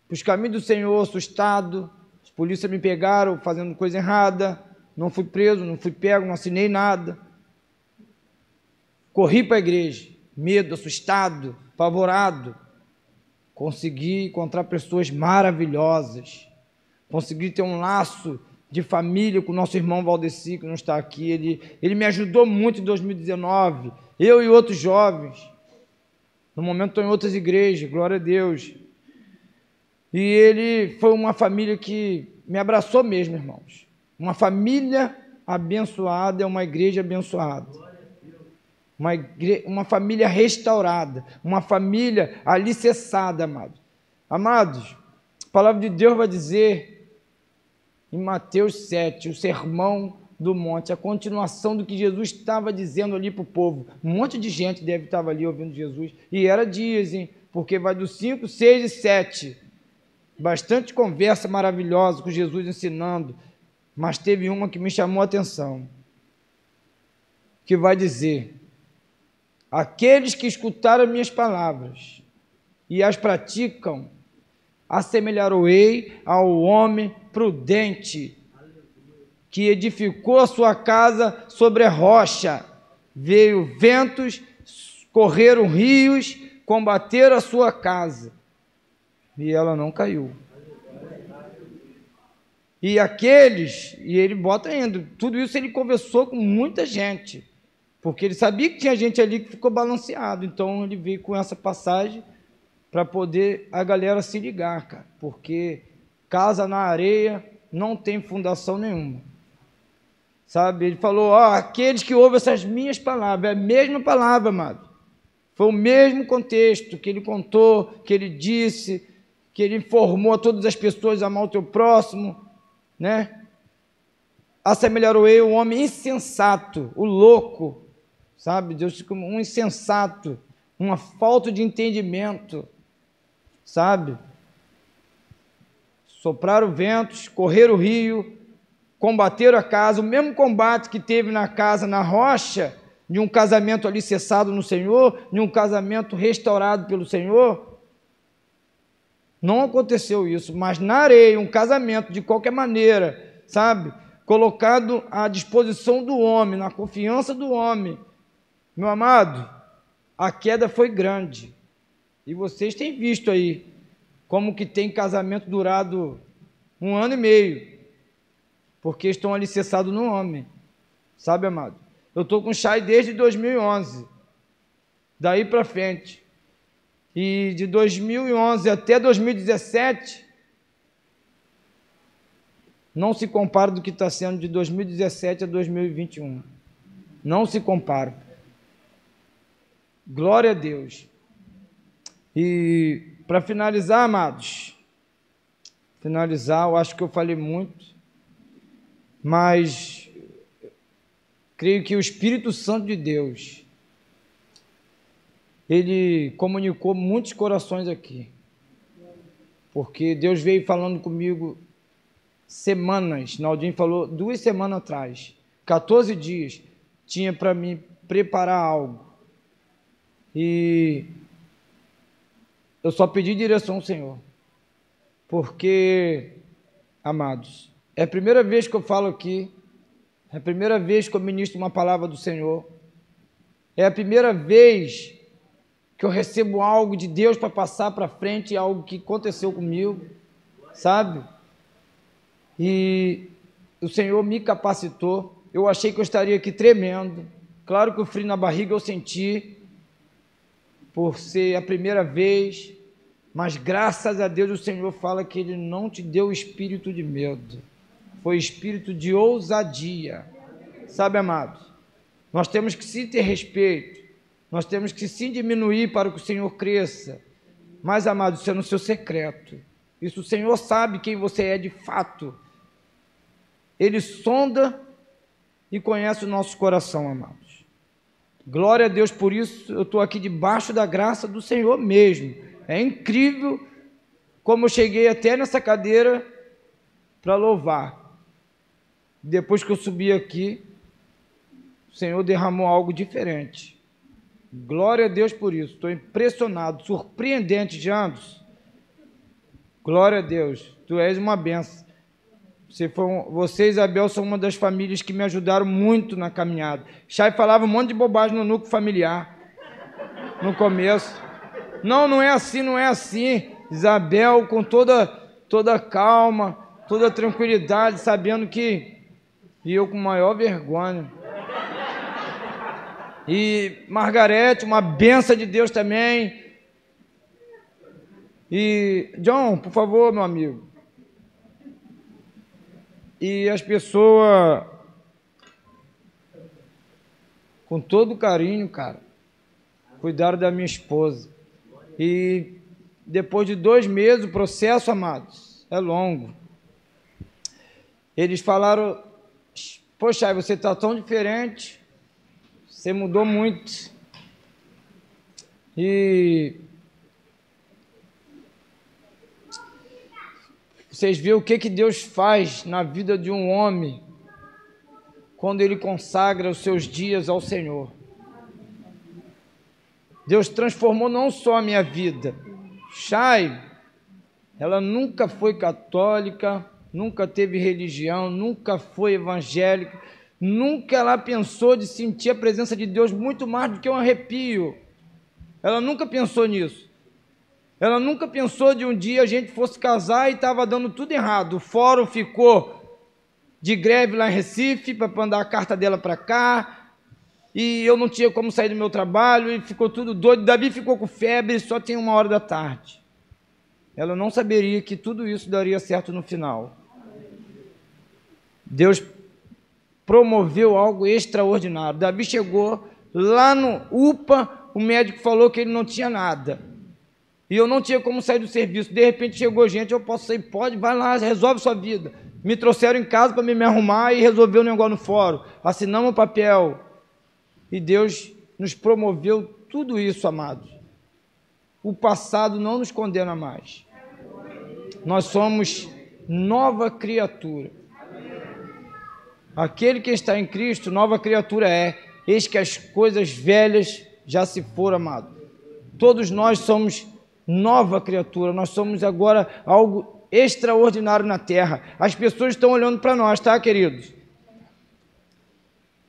para os caminhos do Senhor, assustado. Os polícias me pegaram fazendo coisa errada. Não fui preso, não fui pego, não assinei nada. Corri para a igreja, medo, assustado, apavorado. Consegui encontrar pessoas maravilhosas. Consegui ter um laço de família com o nosso irmão Valdeci, que não está aqui. Ele, ele me ajudou muito em 2019, eu e outros jovens. No momento estou em outras igrejas, glória a Deus. E ele foi uma família que me abraçou mesmo, irmãos. Uma família abençoada é uma igreja abençoada. Uma, igre... uma família restaurada, uma família alicerçada, amados. Amados, a palavra de Deus vai dizer em Mateus 7, o sermão do monte, a continuação do que Jesus estava dizendo ali para o povo. Um monte de gente deve estar ali ouvindo Jesus. E era hein? Porque vai do 5, 6 e 7. Bastante conversa maravilhosa com Jesus ensinando. Mas teve uma que me chamou a atenção. Que vai dizer: Aqueles que escutaram minhas palavras e as praticam, assemelhar-o-ei ao homem prudente, que edificou a sua casa sobre a rocha. Veio ventos, correram rios, combateram a sua casa. E ela não caiu. E aqueles, e ele bota ainda, tudo isso ele conversou com muita gente, porque ele sabia que tinha gente ali que ficou balanceado, então ele veio com essa passagem para poder a galera se ligar, cara, porque casa na areia não tem fundação nenhuma. Sabe? Ele falou: ó, aqueles que ouvem essas minhas palavras, é a mesma palavra, amado. Foi o mesmo contexto que ele contou, que ele disse, que ele informou a todas as pessoas a amar o teu próximo, né? Assemelhou eu, o homem insensato, o louco, sabe? Deus, um insensato, uma falta de entendimento, sabe? Sopraram ventos, correram o rio, combateram a casa, o mesmo combate que teve na casa, na rocha, de um casamento ali cessado no Senhor, de um casamento restaurado pelo Senhor. Não aconteceu isso, mas na areia, um casamento de qualquer maneira, sabe? Colocado à disposição do homem, na confiança do homem. Meu amado, a queda foi grande. E vocês têm visto aí como que tem casamento durado um ano e meio, porque estão alicerçados no homem. Sabe, amado? Eu estou com Chay desde 2011, daí para frente. E de 2011 até 2017, não se compara do que está sendo de 2017 a 2021. Não se compara. Glória a Deus. E para finalizar, amados, finalizar, eu acho que eu falei muito, mas creio que o Espírito Santo de Deus, ele comunicou muitos corações aqui, porque Deus veio falando comigo semanas, Naldinho falou duas semanas atrás, 14 dias, tinha para me preparar algo, e eu só pedi direção ao Senhor. Porque, amados, é a primeira vez que eu falo aqui, é a primeira vez que eu ministro uma palavra do Senhor, é a primeira vez que eu recebo algo de Deus para passar para frente, algo que aconteceu comigo, sabe? E o Senhor me capacitou. Eu achei que eu estaria aqui tremendo. Claro que o frio na barriga eu senti, por ser a primeira vez, mas graças a Deus o Senhor fala que Ele não te deu espírito de medo, foi espírito de ousadia. Sabe, amado? Nós temos que sim ter respeito. Nós temos que sim diminuir para que o Senhor cresça. Mas, amado, isso é no seu secreto. Isso o Senhor sabe quem você é de fato. Ele sonda e conhece o nosso coração, amados. Glória a Deus por isso. Eu estou aqui debaixo da graça do Senhor mesmo. É incrível como eu cheguei até nessa cadeira para louvar. Depois que eu subi aqui, o Senhor derramou algo diferente. Glória a Deus por isso. Estou impressionado, surpreendente, Jandos. Glória a Deus. Tu és uma benção. Você, foi um, você e Isabel são uma das famílias que me ajudaram muito na caminhada. Chay falava um monte de bobagem no núcleo familiar. No começo. Não, não é assim, não é assim. Isabel, com toda, toda calma, toda tranquilidade, sabendo que. E eu com maior vergonha. E Margarete, uma benção de Deus também. E John, por favor, meu amigo. E as pessoas, com todo carinho, cara, cuidaram da minha esposa. E depois de dois meses, o processo, amados, é longo. Eles falaram: Poxa, você está tão diferente, você mudou muito. E vocês viram o que, que Deus faz na vida de um homem quando ele consagra os seus dias ao Senhor. Deus transformou não só a minha vida, Chay, ela nunca foi católica, nunca teve religião, nunca foi evangélica, nunca ela pensou de sentir a presença de Deus muito mais do que um arrepio. Ela nunca pensou nisso. Ela nunca pensou de um dia a gente fosse casar e estava dando tudo errado. O fórum ficou de greve lá em Recife para mandar a carta dela para cá. E eu não tinha como sair do meu trabalho e ficou tudo doido. Davi ficou com febre, só tem uma hora da tarde. Ela não saberia que tudo isso daria certo no final. Deus promoveu algo extraordinário. Davi chegou lá no UPA, o médico falou que ele não tinha nada. E eu não tinha como sair do serviço. De repente chegou gente, eu posso sair, pode, vai lá, resolve sua vida. Me trouxeram em casa para me, arrumar e resolver o negócio no fórum. Assinamos o papel. E Deus nos promoveu tudo isso, amados. O passado não nos condena mais. Nós somos nova criatura. Aquele que está em Cristo, nova criatura é. Eis que as coisas velhas já se foram, amado. Todos nós somos nova criatura, nós somos agora algo extraordinário na terra. As pessoas estão olhando para nós, tá, queridos?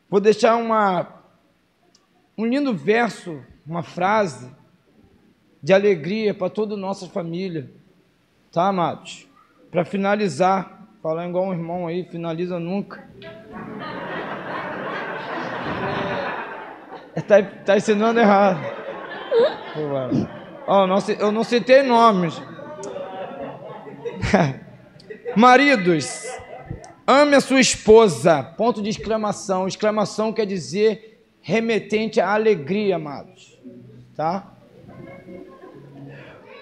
Vou deixar uma, um lindo verso, uma frase de alegria para toda a nossa família, tá, amados? Para finalizar, falar igual um irmão aí, finaliza nunca. Está tá ensinando errado. Oh, não, eu não citei nomes. Maridos, ame a sua esposa. Ponto de exclamação. Exclamação quer dizer remetente à alegria, amados. Tá?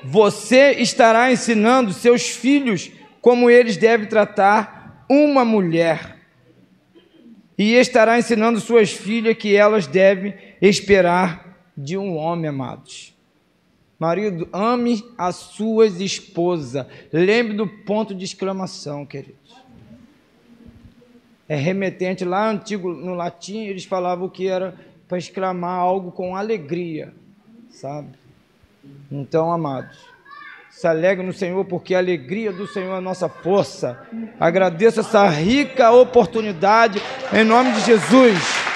Você estará ensinando seus filhos como eles devem tratar uma mulher. E estará ensinando suas filhas que elas devem esperar de um homem, amados. Marido, ame as suas esposas. Lembre do ponto de exclamação, queridos. É remetente lá antigo no latim, eles falavam que era para exclamar algo com alegria, sabe? Então, amados, se alegre no Senhor, porque a alegria do Senhor é a nossa força. Agradeço essa rica oportunidade, em nome de Jesus.